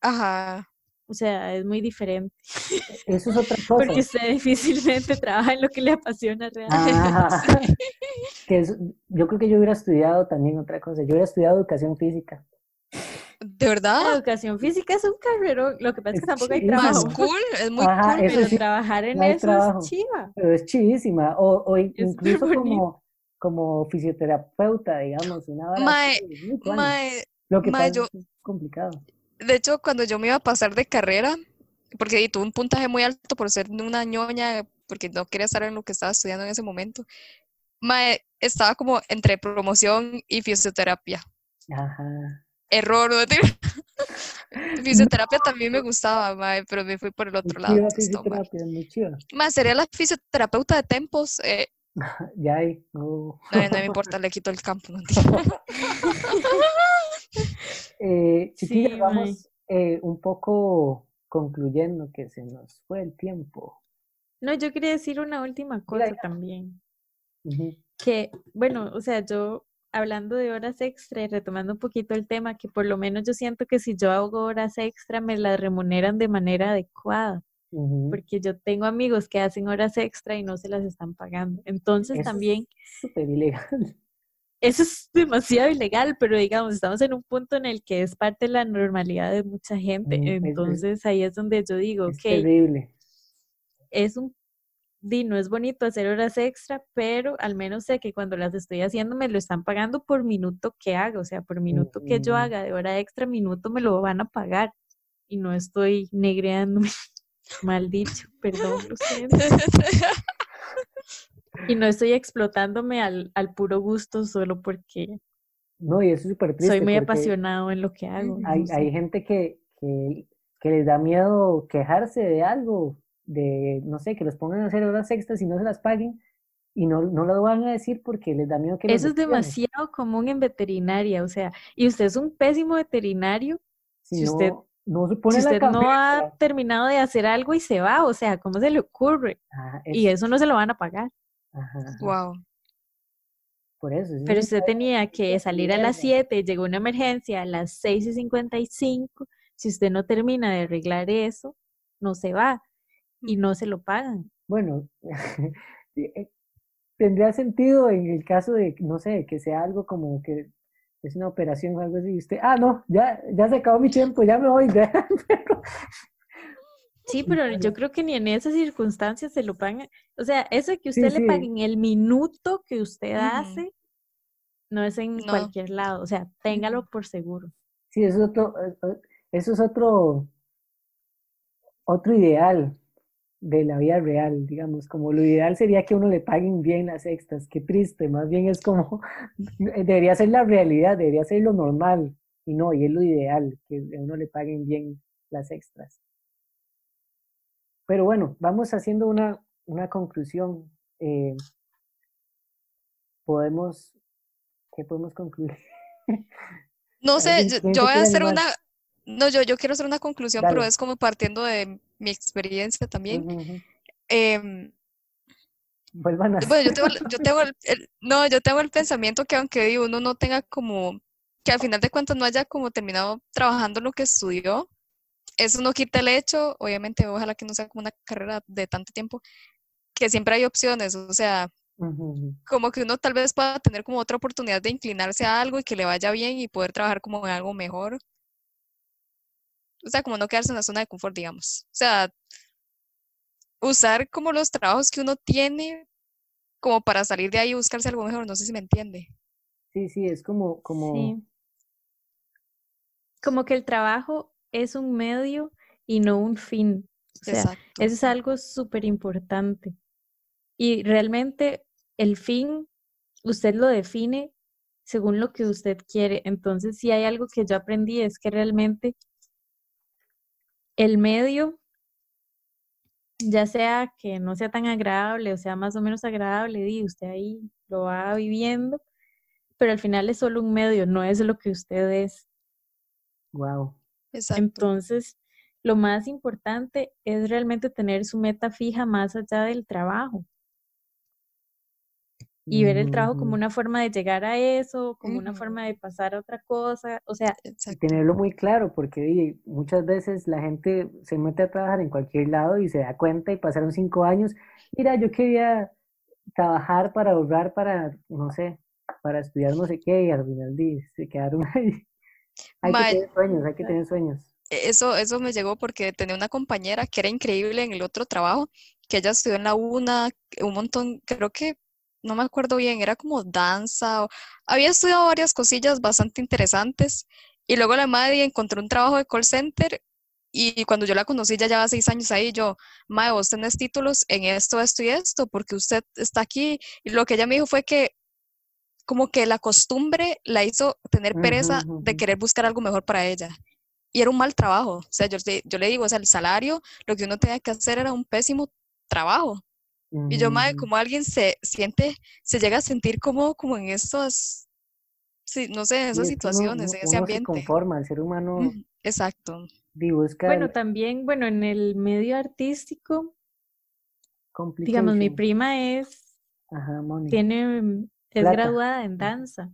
S3: Ajá.
S4: O sea, es muy diferente.
S2: eso es otra cosa.
S4: Porque usted difícilmente trabaja en lo que le apasiona realmente.
S2: Ajá. Que es- yo creo que yo hubiera estudiado también otra cosa. Yo hubiera estudiado educación física.
S3: ¿De
S4: La
S3: verdad?
S4: educación física es un carrero, lo que pasa es que tampoco hay
S2: chivísimo.
S3: Más
S4: trabajo.
S3: cool, es muy
S2: Ajá,
S3: cool.
S4: Pero
S2: sí,
S4: trabajar en
S2: no hay
S4: eso
S2: trabajo.
S4: es chiva.
S2: Pero es chivísima. O, o incluso como, como fisioterapeuta, digamos, una hora
S3: Mae. Mae,
S2: Lo que
S3: mae,
S2: pasa
S3: yo-
S2: es complicado.
S3: De hecho, cuando yo me iba a pasar de carrera, porque tuve un puntaje muy alto por ser una ñoña, porque no quería estar en lo que estaba estudiando en ese momento, mae, estaba como entre promoción y fisioterapia.
S2: Ajá.
S3: Error, ¿no? Fisioterapia también me gustaba, mae, pero me fui por el otro lado.
S2: fisioterapia, muy chiva.
S3: Mae, sería la fisioterapeuta de tempos. eh,
S2: Ya hay. no.
S3: no, no me importa, le quito el campo. no.
S2: Eh, chiquillos,
S4: Sí,
S2: vamos eh, un poco concluyendo que se nos fue el tiempo.
S4: No, yo quería decir una última cosa también. Que, bueno, o sea, yo hablando de horas extra y retomando un poquito el tema, que por lo menos yo siento que si yo hago horas extra me las remuneran de manera adecuada, porque yo tengo amigos que hacen horas extra y no se las están pagando. Entonces
S2: es
S4: también
S2: Súper ilegal.
S4: Eso es demasiado ilegal, pero digamos, estamos en un punto en el que es parte de la normalidad de mucha gente.
S2: Mm, es- es-
S4: Entonces ahí es donde yo digo,
S2: Es
S4: ok,
S2: terrible.
S4: es un, di, no es bonito hacer horas extra, pero al menos sé que cuando las estoy haciendo me lo están pagando por minuto que haga, o sea, por minuto que yo
S2: Ujú.
S4: haga de hora extra, minuto me lo van a pagar y no estoy negreándome, mal dicho, perdón, lo siento. Y no estoy explotándome al, al puro gusto solo porque
S2: No, y eso es súper triste.
S4: soy muy apasionado en lo que hago.
S2: Hay,
S4: no sé.
S2: hay gente que, que, que les da miedo quejarse de algo, de, no sé, que los pongan a hacer horas extras y no se las paguen, y no, no lo van a decir porque les da miedo que
S4: Eso es demasiado común en veterinaria, o sea, y usted es un pésimo veterinario
S2: Si,
S4: si
S2: no,
S4: usted-
S2: no se pone
S4: si
S2: la
S4: usted no ha terminado de hacer algo y se va, o sea, ¿cómo se le ocurre?
S2: Ajá,
S4: Y
S2: es-
S4: eso no se lo van a pagar.
S2: Ajá, ajá,
S3: Wow.
S2: por eso. eso
S4: Pero usted tenía que salir a las
S2: mierda.
S4: 7, llegó una emergencia a las 6 y 55. Si usted no termina de arreglar eso, no se va y no se lo pagan.
S2: Bueno, eh, tendría sentido en el caso de, no sé, que sea algo como que es una operación o algo así, y usted, ah, no, ya, ya se acabó mi tiempo, ya me voy.
S4: Sí, pero yo creo que ni en esas circunstancias se lo pagan. O sea, eso de que
S2: Sí,
S4: usted le
S2: sí.
S4: paguen el minuto que usted hace, no es en
S3: No.
S4: cualquier lado. O sea, téngalo por seguro.
S2: Sí, eso es otro, eh, eh, eso es otro, otro ideal de la vida real, digamos, como lo ideal sería que uno le paguen bien las extras, qué triste, más bien es como, debería ser la realidad, debería ser lo normal, y no, y es lo ideal, que a uno le paguen bien las extras. Pero bueno, vamos haciendo una, una conclusión. eh, podemos, ¿qué podemos concluir?
S3: No sé,
S2: ¿Alguien-
S3: yo, voy a hacer
S2: animar?
S3: una, no, yo, yo quiero hacer una conclusión, pero es como partiendo de mi experiencia también. Em,
S2: Vuelvan a
S3: bueno, yo tengo, yo tengo el, el- no, yo tengo el pensamiento que aunque uno no tenga como, que al final de cuentas no haya como terminado trabajando lo que estudió, eso no quita el hecho, obviamente, ojalá que no sea como una carrera de tanto tiempo, que siempre hay opciones, o sea, como que uno tal vez pueda tener como otra oportunidad de inclinarse a algo y que le vaya bien y poder trabajar como en algo mejor. O sea, como no quedarse en la zona de confort, digamos. O sea, usar como los trabajos que uno tiene como para salir de ahí y buscarse algo mejor, no sé si me entiende.
S2: Sí, sí, es como, como,
S4: Sí. Como que el trabajo es un medio y no un fin. O sea,
S3: Exacto.
S4: eso es algo súper importante. Y realmente el fin, usted lo define según lo que usted quiere. Entonces, si hay algo que yo aprendí es que realmente el medio, ya sea que no sea tan agradable o sea más o menos agradable, di, usted ahí lo va viviendo, pero al final es solo un medio, no es lo que usted es.
S2: wow.
S3: Exacto.
S4: Entonces, lo más importante es realmente tener su meta fija más allá del trabajo y ver el trabajo como una forma de llegar a eso, como una forma de pasar a otra cosa, o sea,
S2: Y tenerlo muy claro, porque muchas veces la gente se mete a trabajar en cualquier lado y se da cuenta y pasaron cinco años. Mira, yo quería trabajar para ahorrar para, no sé, para estudiar no sé qué, y al final se quedaron ahí. Hay que
S3: Mae,
S2: tener sueños, hay que tener sueños.
S3: Eso, eso me llegó porque tenía una compañera que era increíble en el otro trabajo, que ella estudió en la UNA, un montón, creo que, no me acuerdo bien, era como danza, o- había estudiado varias cosillas bastante interesantes, y luego la madre encontró un trabajo de call center, y cuando yo la conocí, ya llevaba seis años ahí, yo, madre, vos tenés títulos en esto, esto y esto, porque usted está aquí, y lo que ella me dijo fue que como que la costumbre la hizo tener pereza de
S2: ujú.
S3: querer buscar algo mejor para ella y era un mal trabajo. O sea, yo, le- yo le digo, o sea, el salario, lo que uno tenía que hacer era un pésimo trabajo. Y yo, madre,
S2: Ujú.
S3: como alguien se siente, se llega a sentir como, como en esas, sí, no sé, en
S2: Sí,
S3: esas
S2: uno,
S3: situaciones,
S2: uno-
S3: en ese
S2: uno se
S3: ambiente.
S2: conforma, el ser humano
S3: Exacto.
S4: bueno,
S2: el
S4: también, bueno, en el medio artístico, digamos, mi prima es,
S2: Ajá,
S4: tiene, es
S2: Plata.
S4: graduada en danza.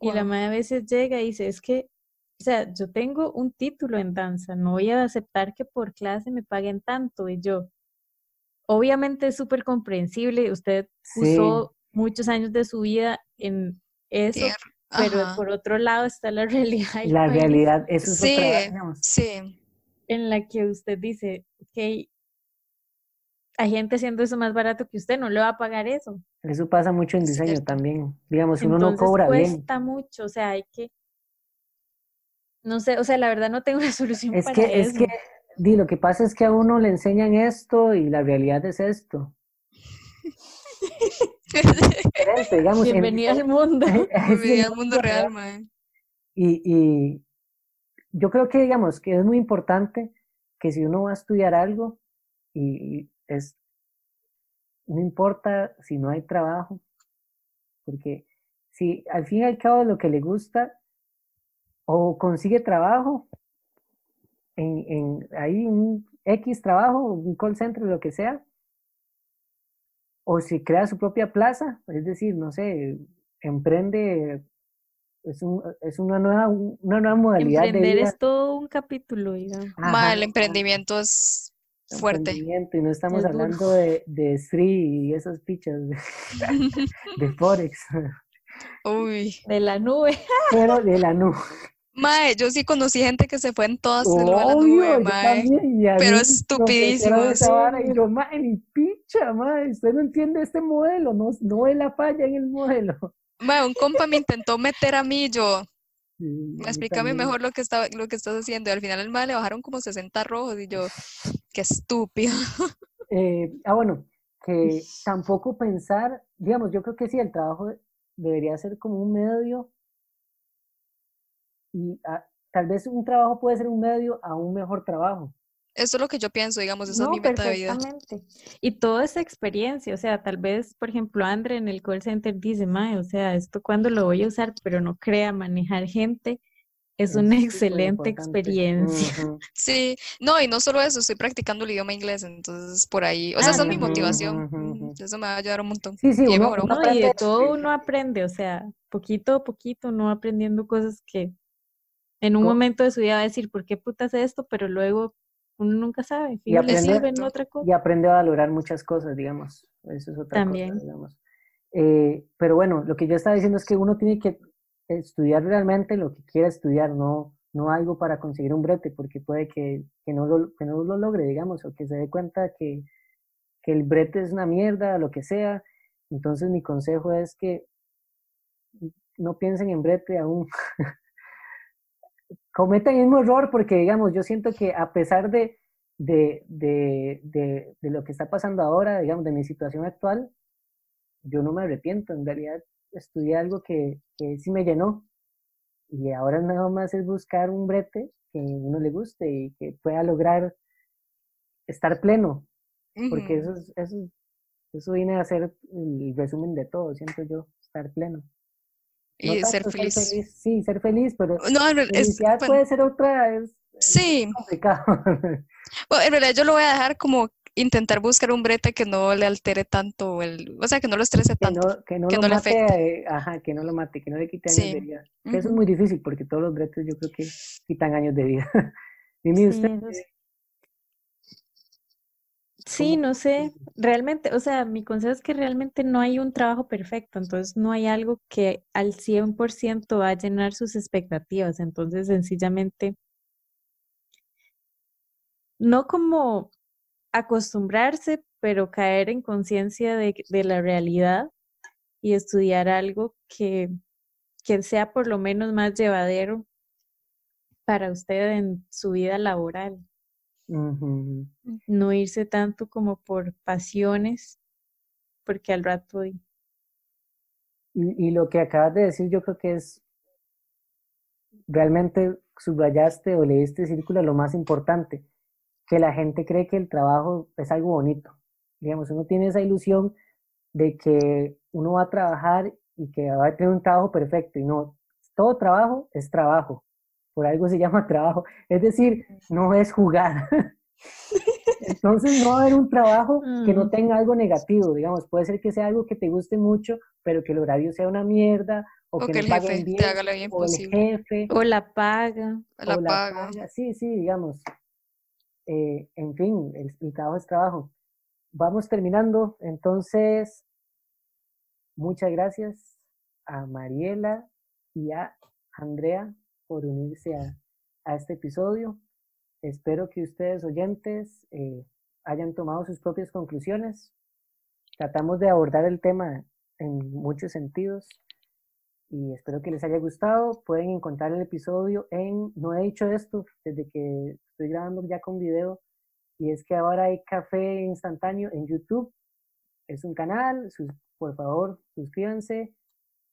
S4: Y la madre a veces llega y dice, es que, o sea, yo tengo un título en danza, no voy a aceptar que por clase me paguen tanto. Y yo, obviamente es súper comprensible, usted
S2: Sí.
S4: usó muchos años de su vida en eso, pero
S3: ajá.
S4: por otro lado está la realidad
S2: La realidad, eso es
S3: Sí,
S2: otra,
S3: sí.
S4: en la que usted dice, ok, hay gente haciendo eso más barato que usted, no le va a pagar eso.
S2: Eso pasa mucho en
S3: Es
S2: diseño
S3: cierto.
S2: también. Digamos, uno no cobra bien.
S4: cuesta mucho, o sea, hay que, no sé, o sea, la verdad no tengo una solución
S2: Es
S4: para
S2: que, es
S4: eso.
S2: que, di, lo que pasa es que a uno le enseñan esto y la realidad es esto. Digamos, en-
S4: Bienvenido al mundo.
S3: Bienvenida
S2: en
S3: al mundo real, mae.
S2: Y, y yo creo que, digamos, que es muy importante que si uno va a estudiar algo y es, no importa si no hay trabajo, porque si al fin y al cabo lo que le gusta o consigue trabajo en, en ahí un X trabajo, un call center, lo que sea, o si crea su propia plaza, es decir, no sé, emprende, es, un, es una, nueva, una nueva modalidad de
S4: Emprender
S2: vida.
S4: es todo un capítulo, digamos.
S3: El emprendimiento es fuerte.
S2: y no estamos
S4: Es
S2: hablando de, de Sri y esas pichas de, de Forex,
S3: Uy.
S4: De la nube.
S2: pero de la nube.
S3: Mae, yo sí conocí gente que se fue en todas lo de la nube, mae. pero estupidísimo,
S2: yo, mae, ni picha, mae, usted no entiende este modelo, no, no ve la falla en el modelo.
S3: Mae, un compa me intentó meter a mí, yo,
S2: Sí,
S3: explícame
S2: también.
S3: mejor lo que estaba, lo que estás haciendo. Y al final el mae le bajaron como 60 rojos y yo, qué estúpido.
S2: Eh, ah, bueno, que tampoco pensar, digamos, yo creo que sí, el trabajo debería ser como un medio y ah, tal vez un trabajo puede ser un medio a un mejor trabajo.
S3: Eso es lo que yo pienso, digamos, esa
S4: No,
S3: es mi meta de vida.
S4: Y toda esa experiencia, o sea, tal vez, por ejemplo, Andre en el call center dice, Mae, o sea, esto cuándo lo voy a usar, pero no crea, manejar gente es una excelente experiencia.
S3: Sí, no, y no solo eso, estoy practicando el idioma inglés, entonces por ahí, o sea,
S4: Ah,
S3: esa es mi motivación,
S2: Ujú, ujú,
S3: mm, eso me va a ayudar un montón.
S2: Sí, sí,
S3: Y
S2: uno, uno
S4: No, y de
S2: aprende-
S4: todo uno aprende, o sea, poquito a poquito uno va aprendiendo cosas que en un momento de su vida va a decir, ¿por qué putas esto? Pero luego uno nunca sabe,
S2: Y
S4: le
S2: aprende-
S4: en otra cosa.
S2: y aprende a valorar muchas cosas, digamos. Eso es otra
S4: También.
S2: cosa, digamos. Eh, pero bueno, lo que yo estaba diciendo es que uno tiene que estudiar realmente lo que quiera estudiar, no, no algo para conseguir un brete, porque puede que, que, no, lo, que no lo logre, digamos, o que se dé cuenta que, que el brete es una mierda, lo que sea. Entonces mi consejo es que no piensen en brete aún. Cometan el mismo error porque, digamos, yo siento que a pesar de, de, de, de, de lo que está pasando ahora, digamos, de mi situación actual, yo no me arrepiento. En realidad estudié algo que, que sí me llenó y ahora nada más es buscar un brete que a uno le guste y que pueda lograr estar pleno, porque eso, es, eso, es- eso viene a ser el resumen de todo, siento yo, estar pleno. No
S3: Y ser
S2: tanto
S3: feliz.
S2: Sí, ser feliz, pero
S3: No, es,
S2: felicidad
S3: bueno,
S2: puede ser otra, es, es
S3: sí,
S2: complicado.
S3: bueno, en realidad yo lo voy a dejar como intentar buscar un brete que no le altere tanto, el, o sea, que no lo estrese
S2: que
S3: tanto.
S2: no, que no
S3: que
S2: lo
S3: no le
S2: mate,
S3: afecte.
S2: eh, ajá, que no lo mate, que no le quite años de
S3: Sí.
S2: vida. Que eso es
S3: Ujú.
S2: muy difícil porque todos los bretes yo creo que quitan años de vida. Mimi,
S4: Sí,
S2: usted,
S4: sí. No sé, realmente, o sea, mi consejo es que realmente no hay un trabajo perfecto, entonces no hay algo que al 100% va a llenar sus expectativas, entonces sencillamente no como acostumbrarse, pero caer en conciencia de, de la realidad y estudiar algo que, que sea por lo menos más llevadero para usted en su vida laboral No irse tanto como por pasiones, porque al rato y-
S2: Y, y lo que acabas de decir, yo creo que es realmente subrayaste o leíste círculo lo más importante, que la gente cree que el trabajo es algo bonito. Digamos, uno tiene esa ilusión de que uno va a trabajar y que va a tener un trabajo perfecto, y no, todo trabajo es trabajo, por algo se llama trabajo, es decir, no es jugar. Entonces no va a haber un trabajo que no
S4: Mm.
S2: tenga algo negativo, digamos, puede ser que sea algo que te guste mucho, pero que el horario sea una mierda, o,
S3: O
S2: que,
S3: que
S2: no
S3: el jefe
S2: bien,
S3: te haga la vida
S2: o el
S3: imposible.
S2: jefe,
S4: O la paga.
S3: La
S2: o la
S3: paga.
S2: paga. Sí, sí, digamos. Eh, en fin, el, el trabajo es trabajo. Vamos terminando, entonces, muchas gracias a Mariela y a Andrea por unirse a, a este episodio. Espero que ustedes oyentes eh, hayan tomado sus propias conclusiones. Tratamos de abordar el tema en muchos sentidos y espero que les haya gustado. Pueden encontrar el episodio en, no he dicho esto desde que estoy grabando ya con video, y es que ahora hay café instantáneo en YouTube. Es un canal, sus- por favor, suscríbanse.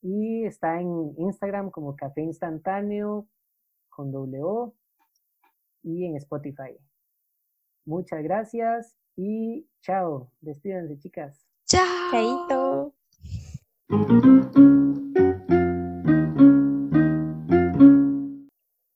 S2: Y está en Instagram como Café Instantáneo con O y en Spotify. Muchas gracias y chao. Despídense, chicas.
S3: Chao.
S4: Chaito.